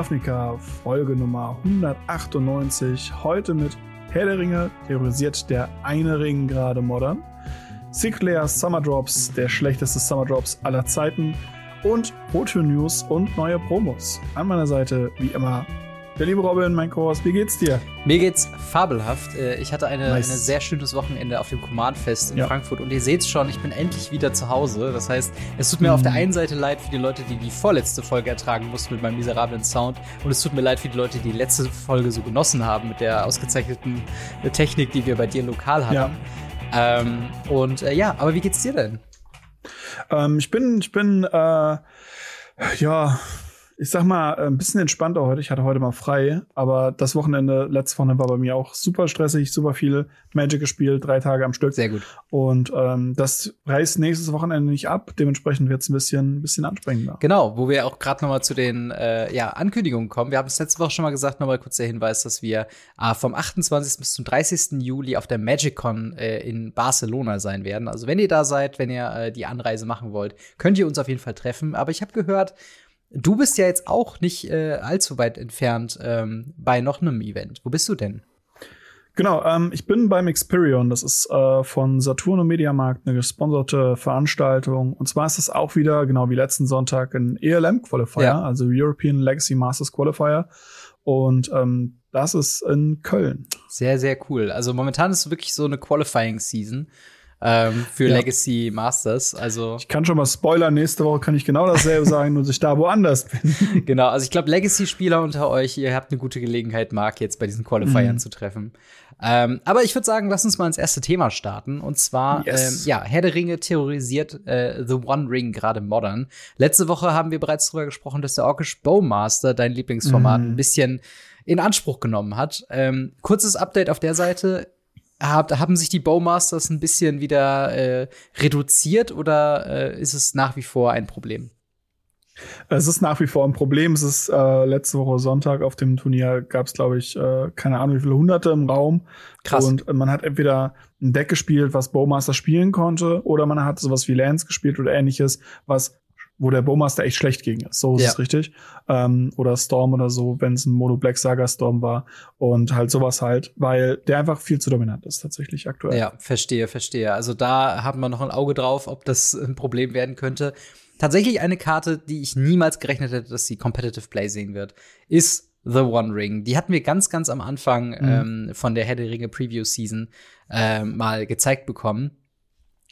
Ravnica, Folge Nummer 198. Heute mit Herr der Ringe, theorisiert der eine Ring gerade modern. Sinclair Summer Drops, der schlechteste Summer Drops aller Zeiten. Und Roto News und neue Promos. An meiner Seite, wie immer, der liebe Robin, mein Kurs, wie geht's dir? Mir geht's fabelhaft. Äh, ich hatte eine, nice. ein sehr schönes Wochenende auf dem Command-Fest in ja. Frankfurt und ihr seht's schon, ich bin endlich wieder zu Hause. Das heißt, es tut mir mhm. auf der einen Seite leid für die Leute, die die vorletzte Folge ertragen mussten mit meinem miserablen Sound und es tut mir leid für die Leute, die die letzte Folge so genossen haben mit der ausgezeichneten Technik, die wir bei dir lokal hatten. Ja. Ähm, und äh, ja, aber wie geht's dir denn? Ähm, ich bin, ich bin, äh, ja, ich sag mal, ein bisschen entspannter heute. Ich hatte heute mal frei, aber das Wochenende, letztes Wochenende war bei mir auch super stressig, super viel Magic gespielt, drei Tage am Stück. Sehr gut. Und ähm, das reißt nächstes Wochenende nicht ab. Dementsprechend wird es ein bisschen, ein bisschen anstrengender. Genau, wo wir auch gerade nochmal zu den äh, ja, Ankündigungen kommen. Wir haben es letzte Woche schon mal gesagt, nochmal kurz der Hinweis, dass wir äh, vom 28. bis zum 30. Juli auf der MagicCon äh, in Barcelona sein werden. Also wenn ihr da seid, wenn ihr äh, die Anreise machen wollt, könnt ihr uns auf jeden Fall treffen. Aber ich habe gehört, Du bist ja jetzt auch nicht äh, allzu weit entfernt ähm, bei noch einem Event. Wo bist du denn? Genau, ähm, ich bin beim Experion. Das ist äh, von Saturn und Mediamarkt eine gesponserte Veranstaltung. Und zwar ist es auch wieder, genau wie letzten Sonntag, ein ELM-Qualifier, ja. also European Legacy Masters Qualifier. Und ähm, das ist in Köln. Sehr, sehr cool. Also momentan ist es wirklich so eine Qualifying-Season ähm, für ja. Legacy Masters. Also ich kann schon mal spoilern, nächste Woche kann ich genau dasselbe sagen, nur dass ich da woanders bin. genau, also ich glaube, Legacy-Spieler unter euch, ihr habt eine gute Gelegenheit, Mark jetzt bei diesen Qualifiern mhm. zu treffen. Ähm, aber ich würde sagen, lass uns mal ins erste Thema starten. Und zwar, yes. ähm, ja, Herr der Ringe terrorisiert äh, The One Ring gerade modern. Letzte Woche haben wir bereits darüber gesprochen, dass der Orkish Bowmaster, dein Lieblingsformat, mhm. ein bisschen in Anspruch genommen hat. Ähm, kurzes Update auf der Seite hab, haben sich die Bowmasters ein bisschen wieder äh, reduziert oder äh, ist es nach wie vor ein Problem? Es ist nach wie vor ein Problem. Es ist äh, letzte Woche Sonntag auf dem Turnier gab es, glaube ich, äh, keine Ahnung, wie viele Hunderte im Raum. Krass. Und man hat entweder ein Deck gespielt, was Bowmaster spielen konnte, oder man hat sowas wie Lance gespielt oder ähnliches, was wo der Bowmaster echt schlecht gegen ist. So ist ja. es richtig. Ähm, oder Storm oder so, wenn es ein Mono Black Saga Storm war und halt sowas halt, weil der einfach viel zu dominant ist tatsächlich aktuell. Ja, verstehe, verstehe. Also da hat man noch ein Auge drauf, ob das ein Problem werden könnte. Tatsächlich eine Karte, die ich niemals gerechnet hätte, dass sie Competitive Play sehen wird, ist The One Ring. Die hatten wir ganz, ganz am Anfang mhm. ähm, von der Herr der Ringe Preview Season äh, mal gezeigt bekommen.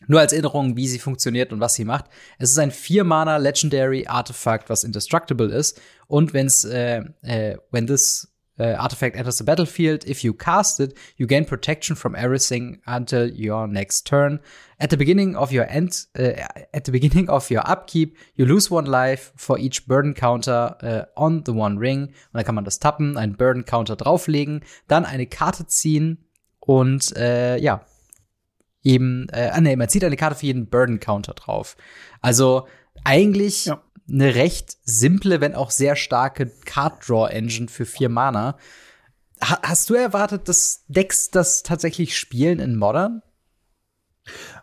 Nur als Erinnerung, wie sie funktioniert und was sie macht. Es ist ein vier-Mana Legendary Artifact, was indestructible ist. Und wenn's, äh, äh, when this uh, artifact enters the battlefield, if you cast it, you gain protection from everything until your next turn. At the beginning of your end, uh, at the beginning of your upkeep, you lose one life for each burden counter uh, on the one ring. Und dann kann man das tappen, einen Burden Counter drauflegen, dann eine Karte ziehen und äh, ja, eben, äh, ah, nee, man zieht eine Karte für jeden Burden Counter drauf. Also eigentlich ja. eine recht simple, wenn auch sehr starke Card Draw Engine für vier Mana. Ha hast du erwartet, dass Decks das tatsächlich spielen in Modern?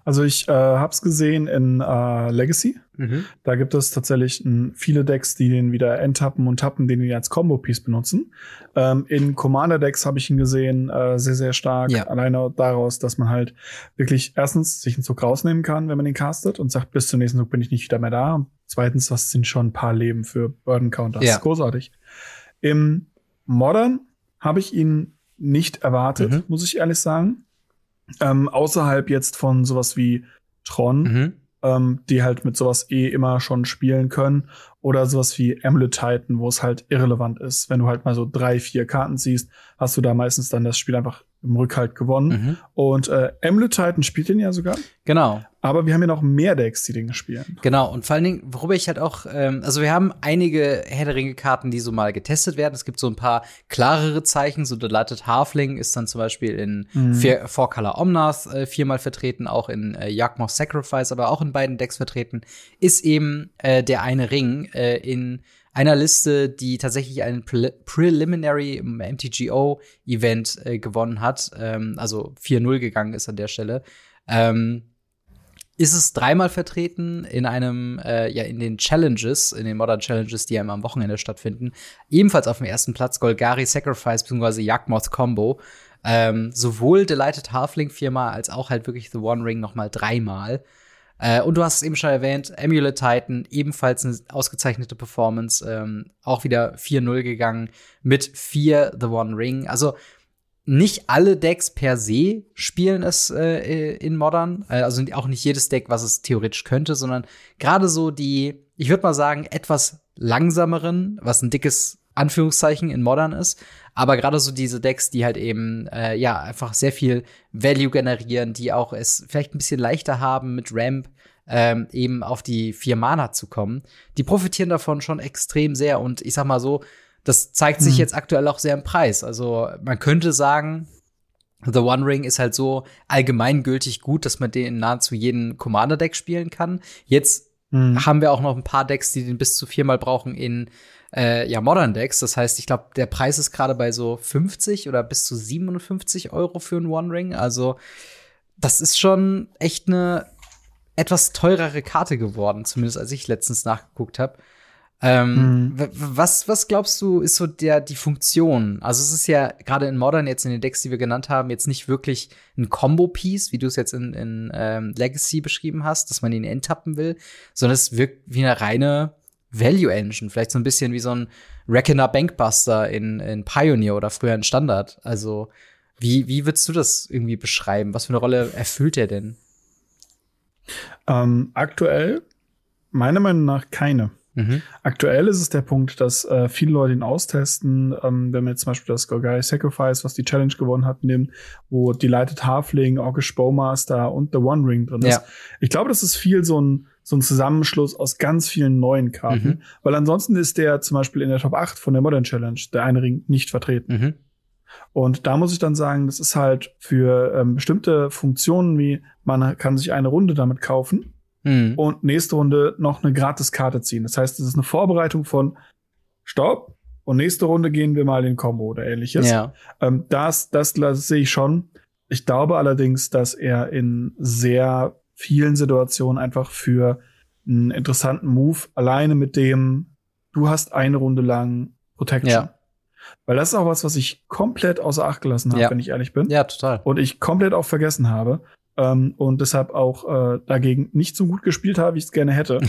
Also ich äh, habe es gesehen in äh, Legacy. Mhm. Da gibt es tatsächlich m, viele Decks, die den wieder enttappen und tappen, den die als Combo-Piece benutzen. Ähm, in Commander-Decks habe ich ihn gesehen, äh, sehr, sehr stark. Ja. Alleine daraus, dass man halt wirklich erstens sich einen Zug rausnehmen kann, wenn man ihn castet und sagt, bis zum nächsten Zug bin ich nicht wieder mehr da. Und zweitens, was sind schon ein paar Leben für Burden Counter. Das ja. ist großartig. Im Modern habe ich ihn nicht erwartet, mhm. muss ich ehrlich sagen ähm, außerhalb jetzt von sowas wie Tron, mhm. ähm, die halt mit sowas eh immer schon spielen können, oder sowas wie Amulet Titan, wo es halt irrelevant ist. Wenn du halt mal so drei, vier Karten siehst, hast du da meistens dann das Spiel einfach im Rückhalt gewonnen. Mhm. Und äh, Amulet Titan spielt den ja sogar. Genau. Aber wir haben ja noch mehr Decks, die den spielen. Genau, und vor allen Dingen, worüber ich halt auch, ähm, also wir haben einige Herr der Ringe-Karten, die so mal getestet werden. Es gibt so ein paar klarere Zeichen, so Delighted Halfling ist dann zum Beispiel in mhm. vier, Four Color Omnath äh, viermal vertreten, auch in äh, Jagdmoth Sacrifice, aber auch in beiden Decks vertreten, ist eben äh, der eine Ring äh, in einer Liste, die tatsächlich ein Pre Preliminary MTGO-Event äh, gewonnen hat, ähm, also 4-0 gegangen ist an der Stelle. Ähm, ist es dreimal vertreten in einem, äh, ja, in den Challenges, in den Modern Challenges, die ja immer am Wochenende stattfinden. Ebenfalls auf dem ersten Platz Golgari Sacrifice bzw. Jagdmoth Combo. Ähm, sowohl Delighted Halfling viermal als auch halt wirklich The One Ring nochmal dreimal. Äh, und du hast es eben schon erwähnt, Amulet Titan, ebenfalls eine ausgezeichnete Performance, ähm, auch wieder 4-0 gegangen mit 4 The One Ring. Also nicht alle Decks per se spielen es äh, in Modern, äh, also auch nicht jedes Deck, was es theoretisch könnte, sondern gerade so die, ich würde mal sagen, etwas langsameren, was ein dickes Anführungszeichen in Modern ist, aber gerade so diese Decks, die halt eben äh, ja einfach sehr viel Value generieren, die auch es vielleicht ein bisschen leichter haben mit Ramp ähm, eben auf die vier Mana zu kommen, die profitieren davon schon extrem sehr. Und ich sag mal so, das zeigt sich mhm. jetzt aktuell auch sehr im Preis. Also man könnte sagen, The One Ring ist halt so allgemeingültig gut, dass man den in nahezu jedem Commander-Deck spielen kann. Jetzt mhm. haben wir auch noch ein paar Decks, die den bis zu viermal brauchen in äh, ja, Modern Decks. Das heißt, ich glaube, der Preis ist gerade bei so 50 oder bis zu 57 Euro für einen One Ring. Also, das ist schon echt eine etwas teurere Karte geworden, zumindest als ich letztens nachgeguckt habe. Ähm, mhm. was, was glaubst du, ist so der, die Funktion? Also, es ist ja gerade in Modern, jetzt in den Decks, die wir genannt haben, jetzt nicht wirklich ein Combo-Piece, wie du es jetzt in, in ähm, Legacy beschrieben hast, dass man ihn enttappen will, sondern es wirkt wie eine reine Value Engine. Vielleicht so ein bisschen wie so ein Reckoner Bankbuster in, in Pioneer oder früher in Standard. Also, wie, wie würdest du das irgendwie beschreiben? Was für eine Rolle erfüllt er denn? Ähm, aktuell, meiner Meinung nach, keine. Mhm. Aktuell ist es der Punkt, dass äh, viele Leute ihn austesten. Ähm, wenn wir jetzt zum Beispiel das Gorgai Sacrifice, was die Challenge gewonnen hat, nehmen, wo Delighted Halfling, Orkish Bowmaster und The One Ring drin ist. Ja. Ich glaube, das ist viel so ein, so ein Zusammenschluss aus ganz vielen neuen Karten. Mhm. Weil ansonsten ist der zum Beispiel in der Top 8 von der Modern Challenge, der eine Ring, nicht vertreten. Mhm. Und da muss ich dann sagen, das ist halt für ähm, bestimmte Funktionen wie man kann sich eine Runde damit kaufen mhm. und nächste Runde noch eine Gratiskarte ziehen. Das heißt, es ist eine Vorbereitung von Stopp und nächste Runde gehen wir mal in Combo oder ähnliches. Ja. Ähm, das, das, das sehe ich schon. Ich glaube allerdings, dass er in sehr vielen Situationen einfach für einen interessanten Move alleine mit dem, du hast eine Runde lang Protection. Ja. Weil das ist auch was, was ich komplett außer Acht gelassen habe, ja. wenn ich ehrlich bin. Ja, total. Und ich komplett auch vergessen habe ähm, und deshalb auch äh, dagegen nicht so gut gespielt habe, wie ich es gerne hätte.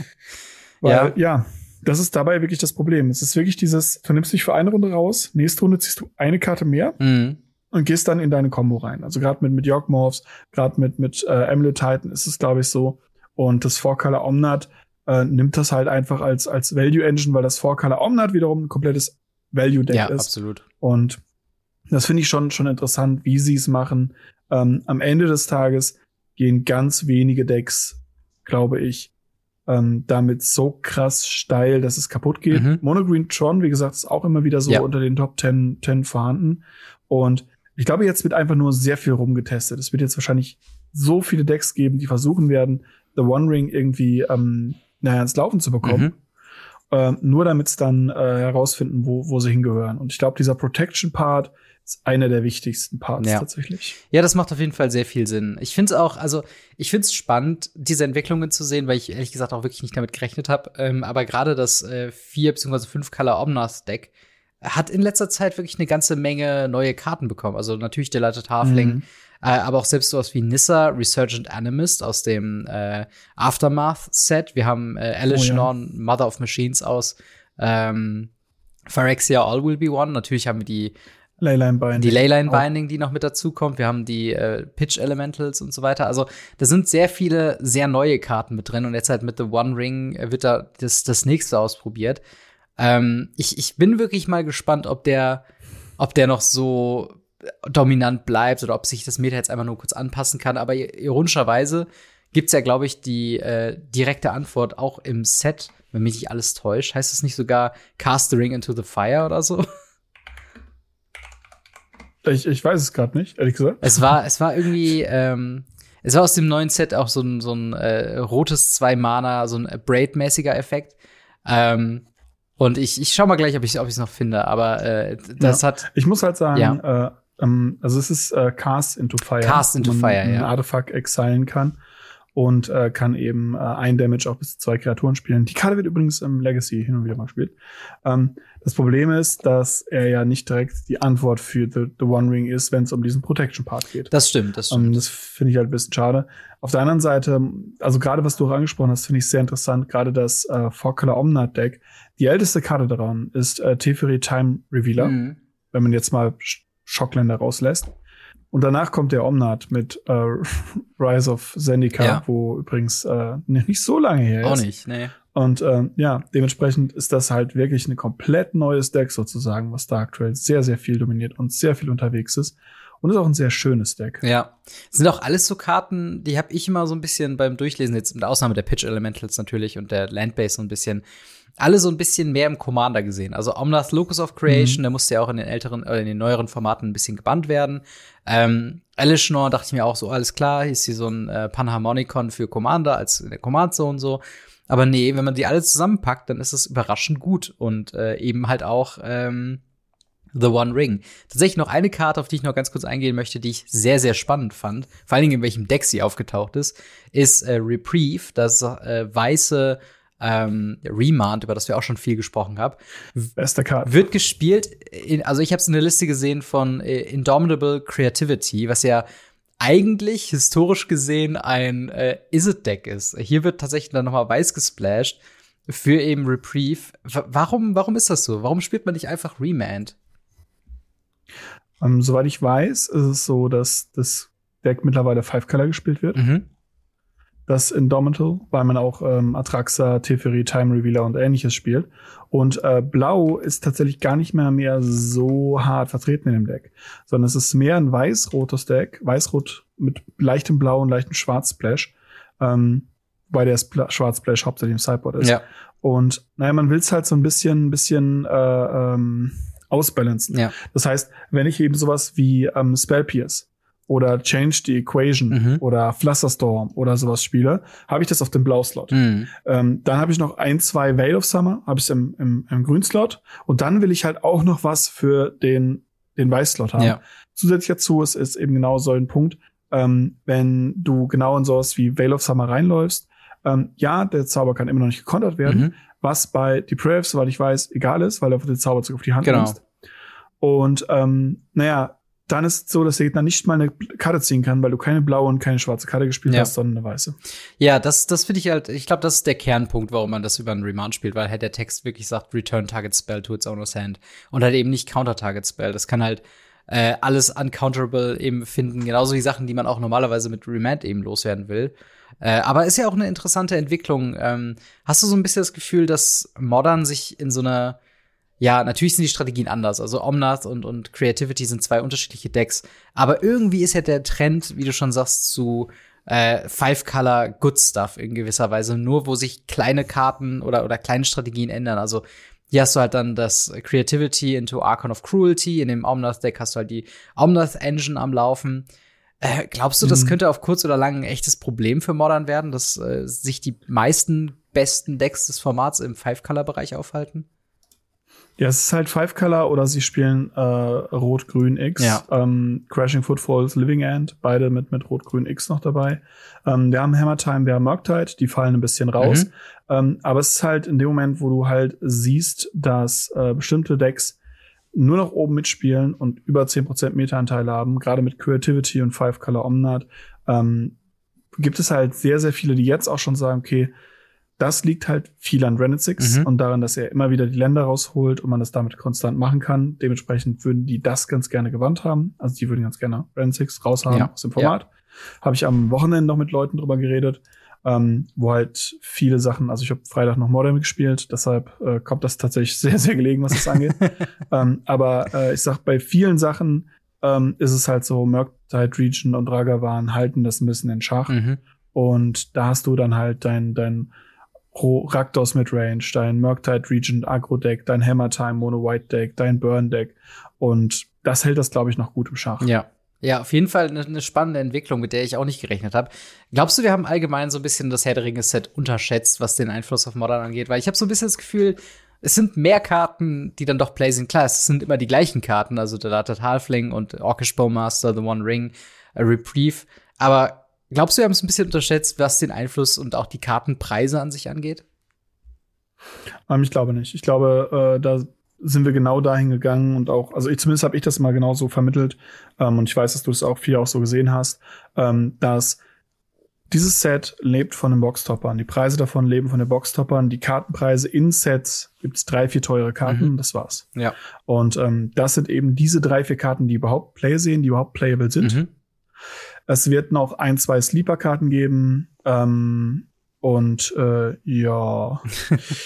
Weil, ja. ja, das ist dabei wirklich das Problem. Es ist wirklich dieses, du nimmst dich für eine Runde raus, nächste Runde ziehst du eine Karte mehr mhm. und gehst dann in deine Combo rein. Also gerade mit, mit York Morphs, gerade mit, mit äh, Amulet Titan ist es, glaube ich, so. Und das Four Color Omnat äh, nimmt das halt einfach als, als Value Engine, weil das Four Color Omnat wiederum ein komplettes Value Deck ja, ist. absolut. Und das finde ich schon, schon interessant, wie sie es machen. Ähm, am Ende des Tages gehen ganz wenige Decks, glaube ich, ähm, damit so krass steil, dass es kaputt geht. Mhm. Monogreen Tron, wie gesagt, ist auch immer wieder so ja. unter den Top 10, 10 vorhanden. Und ich glaube, jetzt wird einfach nur sehr viel rumgetestet. Es wird jetzt wahrscheinlich so viele Decks geben, die versuchen werden, The One Ring irgendwie ähm, naja, ins Laufen zu bekommen. Mhm. Äh, nur damit es dann äh, herausfinden, wo, wo sie hingehören. Und ich glaube, dieser Protection-Part, ist einer der wichtigsten Parts ja. tatsächlich. Ja, das macht auf jeden Fall sehr viel Sinn. Ich finde es auch, also ich finde es spannend, diese Entwicklungen zu sehen, weil ich ehrlich gesagt auch wirklich nicht damit gerechnet habe. Ähm, aber gerade das äh, 4 bzw. 5 Color Omnath Deck hat in letzter Zeit wirklich eine ganze Menge neue Karten bekommen. Also natürlich der Delighted Halfling, mhm. äh, aber auch selbst sowas wie Nissa, Resurgent Animist aus dem äh, Aftermath-Set. Wir haben äh, Alice oh, ja. Mother of Machines aus ähm, Phyrexia All Will Be One. Natürlich haben wir die Leyline Binding. Die Leyline Binding, die noch mit dazu kommt. Wir haben die äh, Pitch Elementals und so weiter. Also da sind sehr viele sehr neue Karten mit drin und jetzt halt mit The One Ring wird da das, das nächste ausprobiert. Ähm, ich, ich bin wirklich mal gespannt, ob der, ob der noch so dominant bleibt oder ob sich das Meta jetzt einfach nur kurz anpassen kann. Aber ironischerweise gibt's ja, glaube ich, die äh, direkte Antwort auch im Set, wenn mich nicht alles täuscht. Heißt es nicht sogar Cast the Ring into the Fire oder so? Ich, ich weiß es gerade nicht, ehrlich gesagt. Es war, es war irgendwie, ähm, es war aus dem neuen Set auch so ein, so ein äh, rotes Zwei-Mana, so ein Braid-mäßiger Effekt. Ähm, und ich, ich schau mal gleich, ob ich es noch finde, aber äh, das ja. hat. Ich muss halt sagen, ja. äh, ähm, also es ist äh, Cast into Fire. Cast into Fire, ja. Artefakt exilen kann. Und äh, kann eben äh, ein Damage auch bis zu zwei Kreaturen spielen. Die Karte wird übrigens im Legacy hin und wieder mal gespielt. Ähm, das Problem ist, dass er ja nicht direkt die Antwort für The, The One Ring ist, wenn es um diesen Protection-Part geht. Das stimmt, das stimmt. Ähm, das finde ich halt ein bisschen schade. Auf der anderen Seite, also gerade was du auch angesprochen hast, finde ich sehr interessant. Gerade das äh, Four Color Omnat Deck. Die älteste Karte daran ist äh, Teferi Time Revealer. Mhm. Wenn man jetzt mal Schockländer rauslässt. Und danach kommt der Omnat mit äh, Rise of Zendika, ja. wo übrigens äh, nicht so lange her ist. Auch nicht, nee. Und ähm, ja, dementsprechend ist das halt wirklich ein komplett neues Deck sozusagen, was da aktuell sehr, sehr viel dominiert und sehr viel unterwegs ist. Und ist auch ein sehr schönes Deck. Ja. Sind auch alles so Karten, die habe ich immer so ein bisschen beim Durchlesen, jetzt mit Ausnahme der Pitch Elementals natürlich und der Landbase so ein bisschen, alle so ein bisschen mehr im Commander gesehen. Also Omnath Locus of Creation, mhm. der musste ja auch in den älteren oder in den neueren Formaten ein bisschen gebannt werden. Ähm, Elishnorn dachte ich mir auch so, alles klar, hier ist hier so ein äh, Panharmonicon für Commander als in der Command Zone so. Aber nee, wenn man die alle zusammenpackt, dann ist es überraschend gut und äh, eben halt auch ähm, The One Ring. Tatsächlich noch eine Karte, auf die ich noch ganz kurz eingehen möchte, die ich sehr, sehr spannend fand, vor allen Dingen in welchem Deck sie aufgetaucht ist, ist äh, Reprieve, das äh, weiße ähm, Remand, über das wir auch schon viel gesprochen haben. Beste Karte. Wird gespielt, in, also ich habe es in der Liste gesehen von äh, Indomitable Creativity, was ja eigentlich historisch gesehen ein äh, Is-It-Deck ist. Hier wird tatsächlich dann nochmal weiß gesplashed für eben Reprieve. W warum, warum ist das so? Warum spielt man nicht einfach Remand? Um, ähm, soweit ich weiß, ist es so, dass das Deck mittlerweile Five Color gespielt wird. Mhm das Indomitable, weil man auch ähm, Atraxa, Teferi, Time Revealer und ähnliches spielt. Und äh, Blau ist tatsächlich gar nicht mehr mehr so hart vertreten in dem Deck, sondern es ist mehr ein weiß-rotes Deck, weiß-rot mit leichtem Blau und leichtem Schwarz-Splash, ähm, weil der Schwarz-Splash hauptsächlich im Sideboard ist. Ja. Und naja, man will es halt so ein bisschen, bisschen äh, ähm, ausbalancen. Ja. Das heißt, wenn ich eben sowas wie ähm, Spell Pierce oder Change the Equation mhm. oder Flusterstorm oder sowas spiele, habe ich das auf dem Blau-Slot. Mhm. Ähm, dann habe ich noch ein, zwei Veil of Summer, habe ich im, im, im Grün-Slot. Und dann will ich halt auch noch was für den, den Weiß-Slot haben. Ja. Zusätzlich dazu ist, ist eben genau so ein Punkt, ähm, wenn du genau in sowas wie Veil of Summer reinläufst, ähm, ja, der Zauber kann immer noch nicht gekontert werden, mhm. was bei Deprave, soweit ich weiß, egal ist, weil du den Zauberzug auf die Hand genau. nimmst. Und ähm, naja, dann ist es so, dass der Gegner nicht mal eine Karte ziehen kann, weil du keine blaue und keine schwarze Karte gespielt ja. hast, sondern eine weiße. Ja, das, das finde ich halt, ich glaube, das ist der Kernpunkt, warum man das über einen Remand spielt, weil halt der Text wirklich sagt, Return Target Spell to its owner's hand. Und halt eben nicht Counter Target Spell. Das kann halt äh, alles uncounterable eben finden, genauso wie Sachen, die man auch normalerweise mit Remand eben loswerden will. Äh, aber ist ja auch eine interessante Entwicklung. Ähm, hast du so ein bisschen das Gefühl, dass Modern sich in so einer ja, natürlich sind die Strategien anders. Also Omnath und, und Creativity sind zwei unterschiedliche Decks. Aber irgendwie ist ja der Trend, wie du schon sagst, zu äh, Five-Color Good Stuff in gewisser Weise. Nur wo sich kleine Karten oder, oder kleine Strategien ändern. Also hier hast du halt dann das Creativity into Archon of Cruelty. In dem Omnath-Deck hast du halt die Omnath-Engine am Laufen. Äh, glaubst du, das mhm. könnte auf kurz oder lang ein echtes Problem für Modern werden, dass äh, sich die meisten besten Decks des Formats im Five-Color-Bereich aufhalten? Ja, es ist halt Five Color oder sie spielen äh, Rot-Grün X. Ja. Ähm, Crashing Footfalls, Living End, beide mit, mit Rot-Grün X noch dabei. Ähm, wir haben Hammer Time, wir haben Murktide, die fallen ein bisschen raus. Mhm. Ähm, aber es ist halt in dem Moment, wo du halt siehst, dass äh, bestimmte Decks nur noch oben mitspielen und über 10% Meta-Anteile haben, gerade mit Creativity und Five Color Omnat, ähm, gibt es halt sehr, sehr viele, die jetzt auch schon sagen, okay, das liegt halt viel an Rennet Six mhm. und daran, dass er immer wieder die Länder rausholt und man das damit konstant machen kann. Dementsprechend würden die das ganz gerne gewandt haben. Also die würden ganz gerne Rennet Six raushaben ja. aus dem Format. Ja. Habe ich am Wochenende noch mit Leuten drüber geredet, ähm, wo halt viele Sachen, also ich habe Freitag noch Modern gespielt, deshalb äh, kommt das tatsächlich sehr, sehr gelegen, was das angeht. ähm, aber äh, ich sag, bei vielen Sachen ähm, ist es halt so, Murktide Region und Ragavan halten das ein bisschen in Schach. Mhm. Und da hast du dann halt dein, dein Pro Raktos mit Range, dein Murktide Regent Agro Deck, dein Hammer Time Mono White Deck, dein Burn Deck und das hält das glaube ich noch gut im Schach. Ja. Ja, auf jeden Fall eine, eine spannende Entwicklung, mit der ich auch nicht gerechnet habe. Glaubst du, wir haben allgemein so ein bisschen das Herr der Ringe Set unterschätzt, was den Einfluss auf Modern angeht? Weil ich habe so ein bisschen das Gefühl, es sind mehr Karten, die dann doch play sind. Klar, es sind immer die gleichen Karten, also der Datat Halfling und Orcish Bowmaster, The One Ring, A Reprieve. Aber glaubst du, wir haben es ein bisschen unterschätzt, was den Einfluss und auch die Kartenpreise an sich angeht? Ähm, ich glaube nicht. Ich glaube, äh, da sind wir genau dahin gegangen und auch, also ich, zumindest habe ich das mal genauso vermittelt ähm, und ich weiß, dass du es auch viel auch so gesehen hast, ähm, dass dieses Set lebt von den Boxtoppern. Die Preise davon leben von den Boxtoppern. Die Kartenpreise in Sets gibt's drei, vier teure Karten. Mhm. Das war's. Ja. Und ähm, das sind eben diese drei, vier Karten, die überhaupt Play sehen, die überhaupt playable sind. Mhm. Es wird noch ein, zwei Sleeper-Karten geben. Ähm, und äh, ja,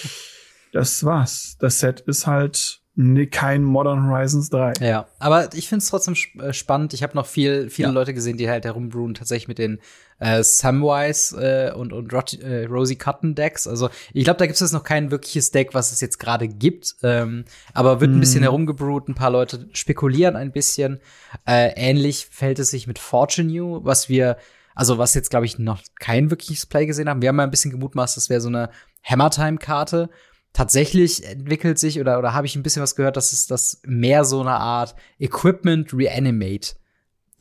das war's. Das Set ist halt Nee, kein Modern Horizons 3. Ja, aber ich finde es trotzdem äh, spannend. Ich habe noch viel, viele ja. Leute gesehen, die halt herumbrewen, tatsächlich mit den äh, Samwise äh, und, und Rot äh, Rosie Cotton Decks. Also ich glaube, da gibt es jetzt noch kein wirkliches Deck, was es jetzt gerade gibt. Ähm, aber wird ein bisschen mm. herumgebrewt, ein paar Leute spekulieren ein bisschen. Äh, ähnlich fällt es sich mit Fortune New, was wir, also was jetzt, glaube ich, noch kein wirkliches Play gesehen haben. Wir haben mal ein bisschen gemutmaßt, das wäre so eine Hammer-Time-Karte tatsächlich entwickelt sich oder, oder habe ich ein bisschen was gehört, dass es das mehr so eine Art Equipment Reanimate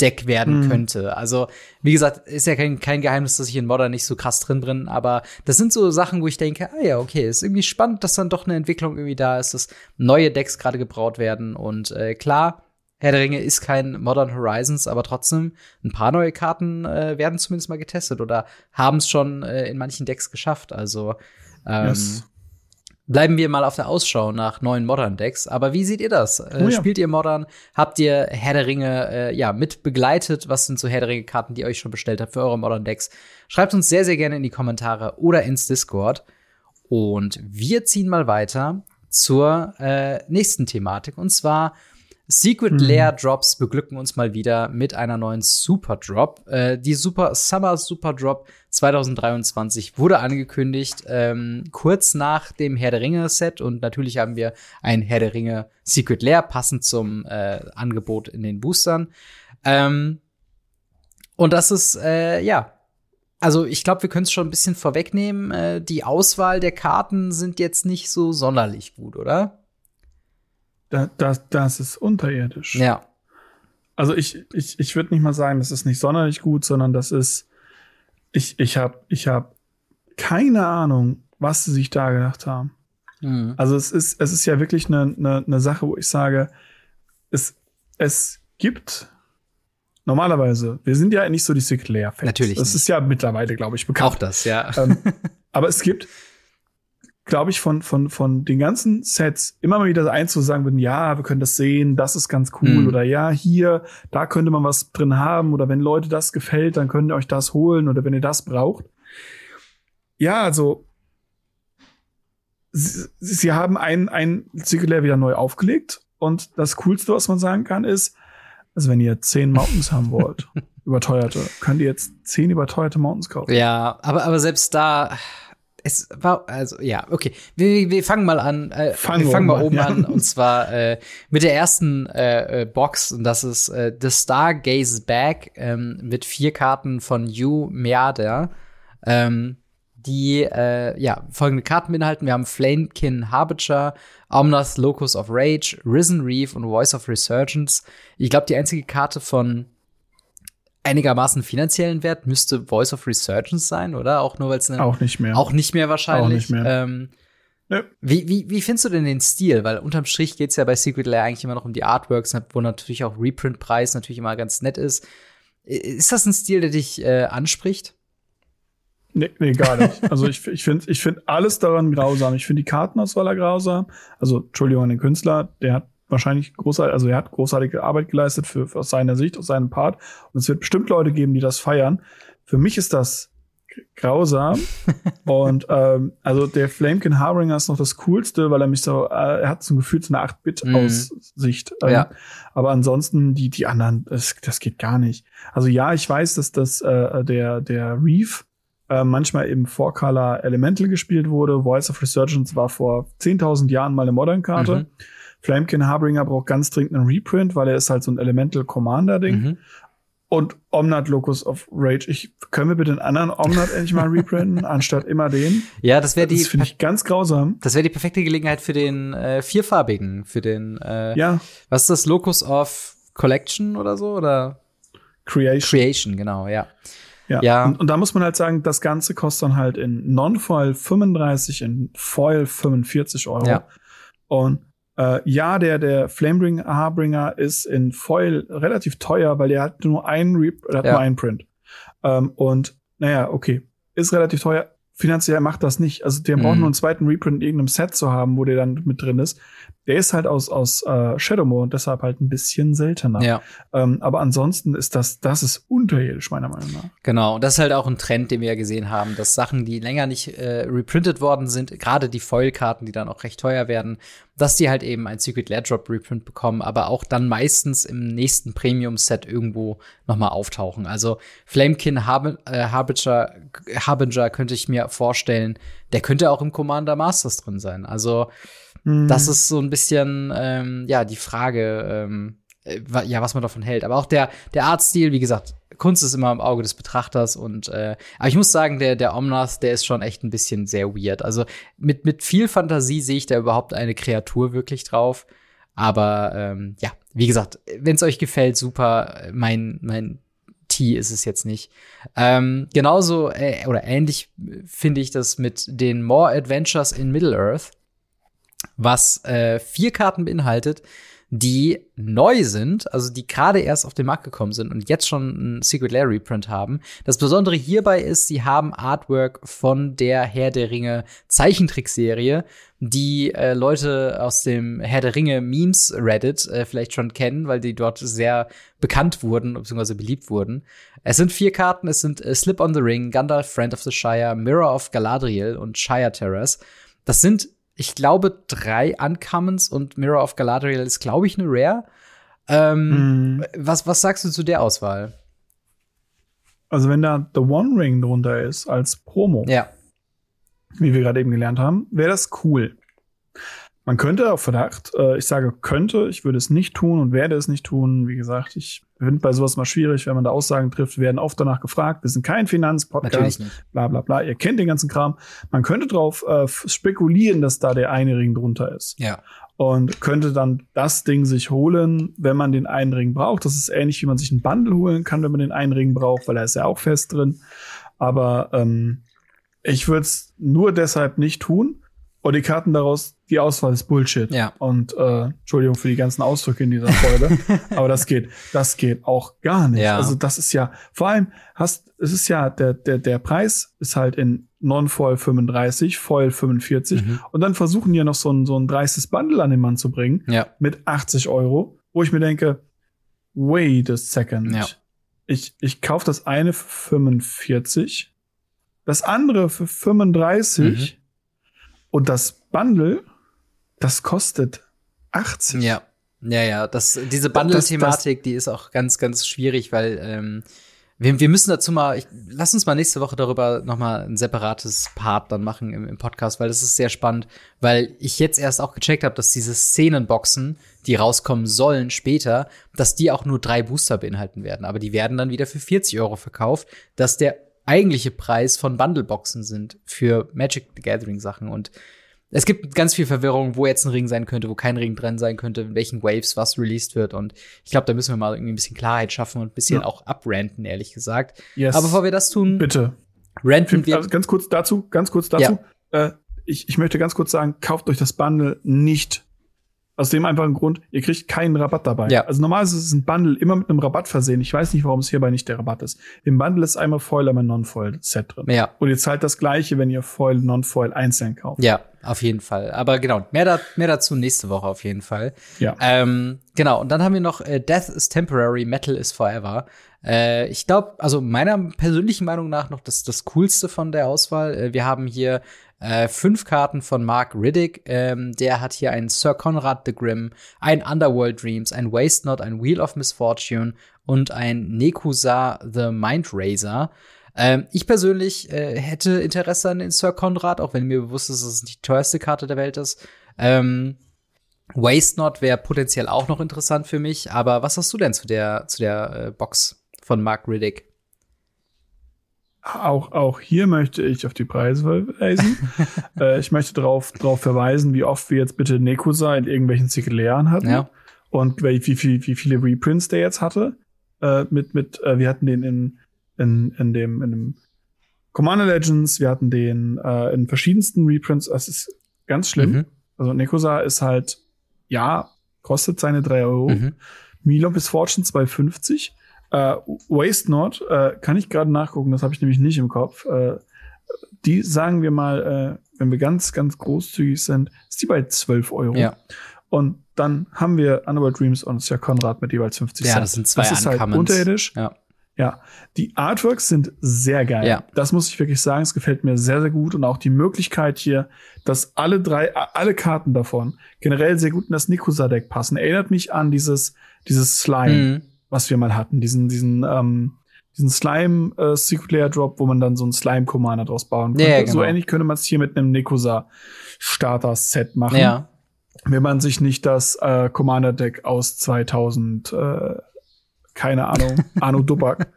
Deck werden mhm. könnte. Also, wie gesagt, ist ja kein, kein Geheimnis, dass ich in Modern nicht so krass drin bin, aber das sind so Sachen, wo ich denke, ah ja, okay, ist irgendwie spannend, dass dann doch eine Entwicklung irgendwie da ist, dass neue Decks gerade gebraut werden und äh, klar, Herr der Ringe ist kein Modern Horizons, aber trotzdem ein paar neue Karten äh, werden zumindest mal getestet oder haben es schon äh, in manchen Decks geschafft. Also ähm, yes bleiben wir mal auf der Ausschau nach neuen Modern-Decks. Aber wie seht ihr das? Äh, oh ja. Spielt ihr Modern? Habt ihr Herr der Ringe äh, ja mit begleitet? Was sind so Herr der Ringe-Karten, die ihr euch schon bestellt habt für eure Modern-Decks? Schreibt uns sehr, sehr gerne in die Kommentare oder ins Discord. Und wir ziehen mal weiter zur äh, nächsten Thematik. Und zwar Secret mhm. Lair Drops beglücken uns mal wieder mit einer neuen Super Drop. Äh, die Super Summer Super Drop 2023 wurde angekündigt, ähm, kurz nach dem Herr der Ringe Set. Und natürlich haben wir ein Herr der Ringe Secret Lair passend zum äh, Angebot in den Boostern. Ähm, und das ist, äh, ja, also ich glaube, wir können es schon ein bisschen vorwegnehmen. Äh, die Auswahl der Karten sind jetzt nicht so sonderlich gut, oder? Da, das, das ist unterirdisch. Ja. Also ich, ich, ich würde nicht mal sagen, das ist nicht sonderlich gut, sondern das ist, ich, ich habe ich hab keine Ahnung, was sie sich da gedacht haben. Mhm. Also es ist, es ist ja wirklich eine, eine, eine Sache, wo ich sage, es, es gibt normalerweise, wir sind ja nicht so die Secret Layer Fans. Natürlich. Das nicht. ist ja mittlerweile, glaube ich, bekannt. Auch das, ja. Ähm, aber es gibt glaube ich, von, von, von den ganzen Sets immer mal wieder eins zu sagen würden, ja, wir können das sehen, das ist ganz cool, mhm. oder ja, hier, da könnte man was drin haben, oder wenn Leute das gefällt, dann könnt ihr euch das holen, oder wenn ihr das braucht. Ja, also, sie, sie haben ein, ein Zirkulär wieder neu aufgelegt, und das Coolste, was man sagen kann, ist, also wenn ihr zehn Mountains haben wollt, überteuerte, könnt ihr jetzt zehn überteuerte Mountains kaufen. Ja, aber, aber selbst da, es war, also ja, okay. Wir, wir fangen mal an. Äh, fangen wir fangen mal oben an. Und zwar äh, mit der ersten äh, äh, Box. Und das ist äh, The Stargaze Back ähm, mit vier Karten von Yu Meader. Ähm, die äh, ja folgende Karten beinhalten. Wir haben Flamekin Harbinger, Omnath Locus of Rage, Risen Reef und Voice of Resurgence. Ich glaube, die einzige Karte von einigermaßen finanziellen Wert müsste Voice of Resurgence sein, oder? Auch nur weil es auch nicht mehr auch nicht mehr wahrscheinlich. Auch nicht mehr. Ähm, ja. wie, wie, wie findest du denn den Stil? Weil unterm Strich geht's ja bei Secret Lair eigentlich immer noch um die Artworks, wo natürlich auch Reprint-Preis natürlich immer ganz nett ist. Ist das ein Stil, der dich äh, anspricht? Nee, nee, gar nicht. also ich, ich finde ich find alles daran grausam. Ich finde die Kartenauswahl grausam. Also, Entschuldigung an den Künstler, der hat wahrscheinlich großartig, also er hat großartige Arbeit geleistet für, für aus seiner Sicht, aus seinem Part. Und es wird bestimmt Leute geben, die das feiern. Für mich ist das grausam. und ähm, also der Flamekin Harbinger ist noch das Coolste, weil er mich so, äh, er hat so ein Gefühl zu einer 8-Bit-Aussicht. Mhm. Ähm, ja. Aber ansonsten, die, die anderen, das, das geht gar nicht. Also ja, ich weiß, dass das äh, der, der Reef äh, manchmal im Four Color Elemental gespielt wurde. Voice of Resurgence war vor 10.000 Jahren mal eine Modern-Karte. Mhm. Flamekin Harbinger braucht ganz dringend einen Reprint, weil er ist halt so ein Elemental Commander Ding. Mhm. Und Omnat Locus of Rage. Ich können wir bitte einen anderen Omnat endlich mal reprinten, anstatt immer den? Ja, das wäre die. Das finde ich ganz grausam. Das wäre die perfekte Gelegenheit für den äh, vierfarbigen, für den. Äh, ja. Was ist das? Locus of Collection oder so oder? Creation. Creation, genau, ja. Ja. ja. Und, und, da muss man halt sagen, das Ganze kostet dann halt in Non-Foil 35, in Foil 45 Euro. Ja. Und äh, ja, der, der Flamebring Harbringer ist in Foil relativ teuer, weil der hat nur einen, Re hat ja. nur einen Print. Ähm, und naja, okay, ist relativ teuer. Finanziell macht das nicht. Also der mhm. braucht nur einen zweiten Reprint in irgendeinem Set zu haben, wo der dann mit drin ist der ist halt aus, aus äh, Shadowmoor und deshalb halt ein bisschen seltener. Ja. Ähm, aber ansonsten ist das, das ist unterirdisch, meiner Meinung nach. Genau, und das ist halt auch ein Trend, den wir ja gesehen haben, dass Sachen, die länger nicht äh, reprintet worden sind, gerade die Foil-Karten, die dann auch recht teuer werden, dass die halt eben ein Secret Lair Drop Reprint bekommen, aber auch dann meistens im nächsten Premium-Set irgendwo nochmal auftauchen. Also Flamekin Harb äh, Harbinger, Harbinger könnte ich mir vorstellen, der könnte auch im Commander Masters drin sein. Also Mhm. Das ist so ein bisschen, ähm, ja, die Frage, ähm, äh, ja, was man davon hält. Aber auch der, der Artstil, wie gesagt, Kunst ist immer im Auge des Betrachters und äh, aber ich muss sagen, der, der Omnath, der ist schon echt ein bisschen sehr weird. Also mit, mit viel Fantasie sehe ich da überhaupt eine Kreatur wirklich drauf. Aber ähm, ja, wie gesagt, wenn es euch gefällt, super. Mein, mein T ist es jetzt nicht. Ähm, genauso äh, oder ähnlich finde ich das mit den More Adventures in Middle-earth was äh, vier Karten beinhaltet, die neu sind, also die gerade erst auf den Markt gekommen sind und jetzt schon ein Secret Lair Reprint haben. Das Besondere hierbei ist, sie haben Artwork von der Herr der Ringe Zeichentrickserie, die äh, Leute aus dem Herr der Ringe Memes Reddit äh, vielleicht schon kennen, weil die dort sehr bekannt wurden bzw. beliebt wurden. Es sind vier Karten, es sind äh, Slip on the Ring, Gandalf Friend of the Shire, Mirror of Galadriel und Shire Terrace. Das sind ich glaube, drei Uncommons und Mirror of Galadriel ist, glaube ich, eine Rare. Ähm, mm. was, was sagst du zu der Auswahl? Also, wenn da The One Ring drunter ist als Promo, ja. wie wir gerade eben gelernt haben, wäre das cool. Man könnte auf Verdacht, äh, ich sage könnte, ich würde es nicht tun und werde es nicht tun. Wie gesagt, ich finde bei sowas mal schwierig, wenn man da Aussagen trifft, werden oft danach gefragt. Wir sind kein Finanzpodcast, bla bla bla. Ihr kennt den ganzen Kram. Man könnte darauf äh, spekulieren, dass da der eine Ring drunter ist. Ja. Und könnte dann das Ding sich holen, wenn man den einen Ring braucht. Das ist ähnlich, wie man sich einen Bundle holen kann, wenn man den einen Ring braucht, weil er ist ja auch fest drin. Aber ähm, ich würde es nur deshalb nicht tun. Und die Karten daraus, die Auswahl ist Bullshit. Ja. Und äh, Entschuldigung für die ganzen Ausdrücke in dieser Folge, aber das geht, das geht auch gar nicht. Ja. Also das ist ja, vor allem hast, es ist ja der der der Preis ist halt in Non-Foil 35, Foil 45 mhm. und dann versuchen die ja noch so ein so ein dreistes Bundle an den Mann zu bringen ja. mit 80 Euro, wo ich mir denke, wait a second, ja. ich ich kauf das eine für 45, das andere für 35. Mhm und das Bundle, das kostet 80. Ja. Ja, ja, das, diese Bundle-Thematik, die ist auch ganz, ganz schwierig, weil ähm, wir, wir müssen dazu mal, ich, lass uns mal nächste Woche darüber noch mal ein separates Part dann machen im, im Podcast, weil das ist sehr spannend, weil ich jetzt erst auch gecheckt habe, dass diese Szenenboxen, die rauskommen sollen später, dass die auch nur drei Booster beinhalten werden, aber die werden dann wieder für 40 Euro verkauft, dass der eigentliche Preis von Bundleboxen sind für Magic the Gathering Sachen und es gibt ganz viel Verwirrung, wo jetzt ein Ring sein könnte, wo kein Ring drin sein könnte, in welchen Waves was released wird. Und ich glaube, da müssen wir mal irgendwie ein bisschen Klarheit schaffen und ein bisschen ja. auch abranten, ehrlich gesagt. Yes. Aber bevor wir das tun, bitte. Ranten wir. Also ganz kurz dazu, ganz kurz dazu. Ja. Äh, ich, ich möchte ganz kurz sagen, kauft euch das Bundle nicht aus dem einfachen Grund, ihr kriegt keinen Rabatt dabei. Ja. Also normalerweise ist ein Bundle immer mit einem Rabatt versehen. Ich weiß nicht, warum es hierbei nicht der Rabatt ist. Im Bundle ist einmal Foil, einmal Non-Foil-Set drin. Ja. Und ihr zahlt das gleiche, wenn ihr Foil, Non-Foil einzeln kauft. Ja, auf jeden Fall. Aber genau, mehr, da, mehr dazu nächste Woche auf jeden Fall. Ja. Ähm, genau, und dann haben wir noch äh, Death is Temporary, Metal is Forever. Äh, ich glaube, also meiner persönlichen Meinung nach noch das, das Coolste von der Auswahl. Äh, wir haben hier äh, fünf Karten von Mark Riddick. Ähm, der hat hier einen Sir Conrad the Grim, ein Underworld Dreams, ein Waste Not, ein Wheel of Misfortune und ein Nekusa the Mind Razor. Ähm, ich persönlich äh, hätte Interesse an den Sir Conrad, auch wenn mir bewusst ist, dass es die teuerste Karte der Welt ist. Ähm, Waste Not wäre potenziell auch noch interessant für mich, aber was hast du denn zu der, zu der äh, Box von Mark Riddick? Auch, auch hier möchte ich auf die Preise verweisen. äh, ich möchte darauf drauf verweisen, wie oft wir jetzt bitte Nekusa in irgendwelchen Zirkulären hatten. Ja. Und wie, wie, wie, viele Reprints der jetzt hatte. Äh, mit, mit, äh, wir hatten den in in, in dem, in dem Commander Legends, wir hatten den äh, in verschiedensten Reprints. Das ist ganz schlimm. Mhm. Also Nekosa ist halt, ja, kostet seine drei Euro. Mhm. Milop Fortune 2,50. Äh, Waste Not, äh, kann ich gerade nachgucken, das habe ich nämlich nicht im Kopf. Äh, die sagen wir mal, äh, wenn wir ganz, ganz großzügig sind, ist die bei 12 Euro. Ja. Und dann haben wir Underworld Dreams und Sir Konrad mit jeweils 50 Cent. Ja, das sind zwei Das ist halt unterirdisch. Ja. Ja, die Artworks sind sehr geil. Ja. Das muss ich wirklich sagen. Es gefällt mir sehr, sehr gut. Und auch die Möglichkeit hier, dass alle drei, alle Karten davon generell sehr gut in das Nikusa-Deck passen. Erinnert mich an dieses, dieses Slime, mhm. Was wir mal hatten. Diesen, diesen, ähm, diesen Slime äh, Secret Layer Drop, wo man dann so einen Slime Commander draus bauen könnte. Ja, genau. So ähnlich könnte man es hier mit einem Nikusa Starter Set machen. Ja. Wenn man sich nicht das äh, Commander Deck aus 2000 äh, keine Ahnung, Arno Dubak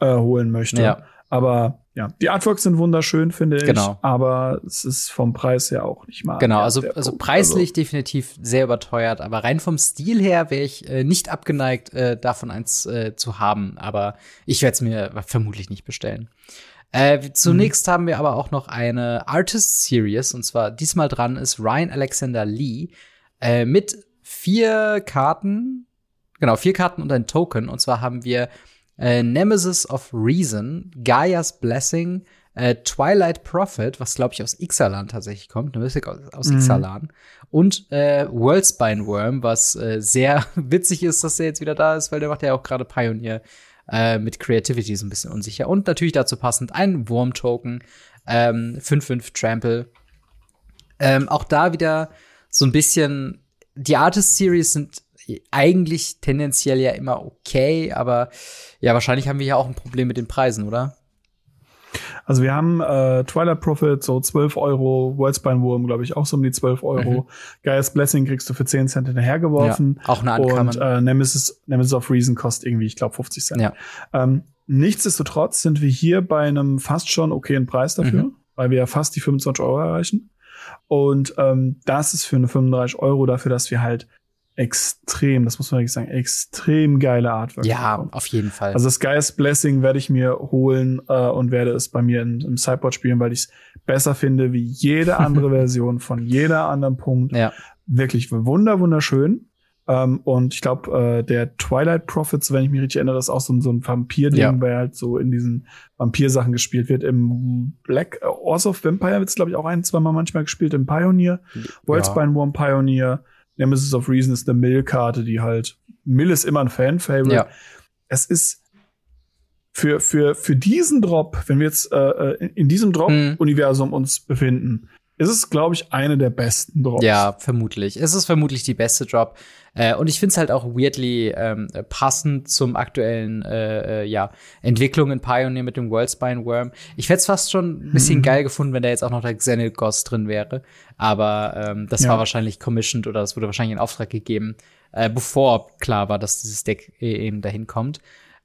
äh, holen möchte. Ja. Aber ja, die Artworks sind wunderschön, finde ich. Genau. Aber es ist vom Preis her auch nicht mal. Genau, also, also preislich also. definitiv sehr überteuert, aber rein vom Stil her wäre ich äh, nicht abgeneigt, äh, davon eins äh, zu haben. Aber ich werde es mir vermutlich nicht bestellen. Äh, zunächst mhm. haben wir aber auch noch eine Artist Series und zwar diesmal dran ist Ryan Alexander Lee äh, mit vier Karten Genau, vier Karten und ein Token. Und zwar haben wir äh, Nemesis of Reason, Gaia's Blessing, äh, Twilight Prophet, was glaube ich aus Ixalan tatsächlich kommt, eine Mystik aus, aus mhm. Ixalan. Und äh, Worldspine Worm, was äh, sehr witzig ist, dass der jetzt wieder da ist, weil der macht ja auch gerade Pioneer äh, mit Creativity so ein bisschen unsicher. Und natürlich dazu passend ein Wurm-Token, ähm, 5-5 Trample. Ähm, auch da wieder so ein bisschen, die Artist Series sind eigentlich tendenziell ja immer okay, aber ja, wahrscheinlich haben wir ja auch ein Problem mit den Preisen, oder? Also wir haben äh, Twilight Prophet so 12 Euro, Worldspine Wurm, glaube ich, auch so um die 12 Euro. Mhm. Gaia's Blessing kriegst du für 10 Cent hinterhergeworfen. Ja, auch eine Uncommon. Und äh, Nemesis, Nemesis of Reason kostet irgendwie, ich glaube, 50 Cent. Ja. Ähm, nichtsdestotrotz sind wir hier bei einem fast schon okayen Preis dafür, mhm. weil wir ja fast die 25 Euro erreichen. Und ähm, das ist für eine 35 Euro dafür, dass wir halt extrem, das muss man wirklich sagen, extrem geile Artwork. Ja, bekommen. auf jeden Fall. Also das Guy's Blessing werde ich mir holen äh, und werde es bei mir in, im Sideboard spielen, weil ich es besser finde wie jede andere Version von jeder anderen Punkt. Ja. Wirklich wunder wunderschön. Ähm, und ich glaube, äh, der Twilight Prophets, wenn ich mich richtig erinnere, ist auch so, so ein Vampir-Ding, ja. weil halt so in diesen Vampir-Sachen gespielt wird. Im Black äh, Ors of Vampire wird es, glaube ich, auch ein, zwei Mal manchmal gespielt. Im Pioneer, Worldspine ja. Worm Pioneer. Nemesis of Reason ist eine Mill-Karte, die halt, Mill ist immer ein Fan-Favorite. Ja. Es ist für, für, für diesen Drop, wenn wir jetzt äh, äh in diesem Drop-Universum mhm. uns befinden, ist es, glaube ich, eine der besten Drops. Ja, vermutlich. Es ist vermutlich die beste Drop. Äh, und ich finde es halt auch weirdly ähm, passend zum aktuellen äh, äh, ja, Entwicklung in Pioneer mit dem Worldspine Worm. Ich hätte es fast schon ein bisschen mhm. geil gefunden, wenn da jetzt auch noch der Xenil Ghost drin wäre. Aber ähm, das ja. war wahrscheinlich commissioned oder das wurde wahrscheinlich in Auftrag gegeben, äh, bevor klar war, dass dieses Deck e-, eben dahin kommt.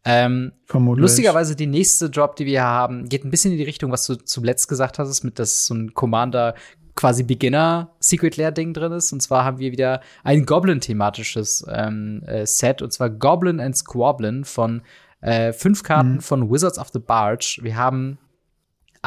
Ähm, Vermutlich. Lustigerweise die nächste Drop, die wir haben, geht ein bisschen in die Richtung, was du zuletzt gesagt hast, mit dass so ein Commander quasi Beginner Secret Lair Ding drin ist. Und zwar haben wir wieder ein Goblin-thematisches ähm, äh, Set, und zwar Goblin and Squablin von äh, fünf Karten mhm. von Wizards of the Barge. Wir haben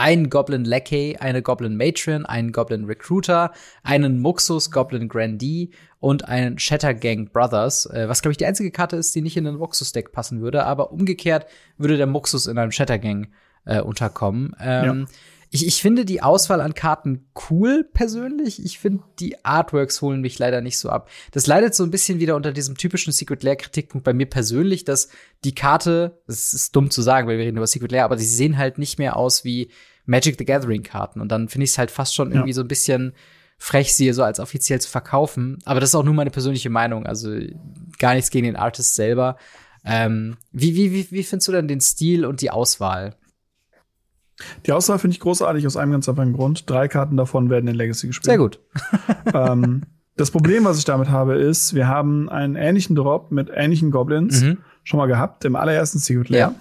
einen Goblin Lackey, eine Goblin Matron, einen Goblin Recruiter, einen Muxus Goblin Grandee und einen Shattergang Brothers, äh, was glaube ich die einzige Karte ist, die nicht in den Muxus-Deck passen würde, aber umgekehrt würde der Muxus in einem Shattergang äh, unterkommen. Ähm, ja. ich, ich finde die Auswahl an Karten cool persönlich. Ich finde, die Artworks holen mich leider nicht so ab. Das leidet so ein bisschen wieder unter diesem typischen Secret Lair-Kritikpunkt bei mir persönlich, dass die Karte, das ist dumm zu sagen, weil wir reden über Secret Lair, aber sie sehen halt nicht mehr aus wie Magic the Gathering Karten. Und dann finde ich es halt fast schon irgendwie ja. so ein bisschen frech, sie so als offiziell zu verkaufen. Aber das ist auch nur meine persönliche Meinung. Also gar nichts gegen den Artist selber. Ähm, wie, wie, wie, wie findest du denn den Stil und die Auswahl? Die Auswahl finde ich großartig aus einem ganz einfachen Grund. Drei Karten davon werden in Legacy gespielt. Sehr gut. ähm, das Problem, was ich damit habe, ist, wir haben einen ähnlichen Drop mit ähnlichen Goblins mhm. schon mal gehabt im allerersten Secret Lair. Ja.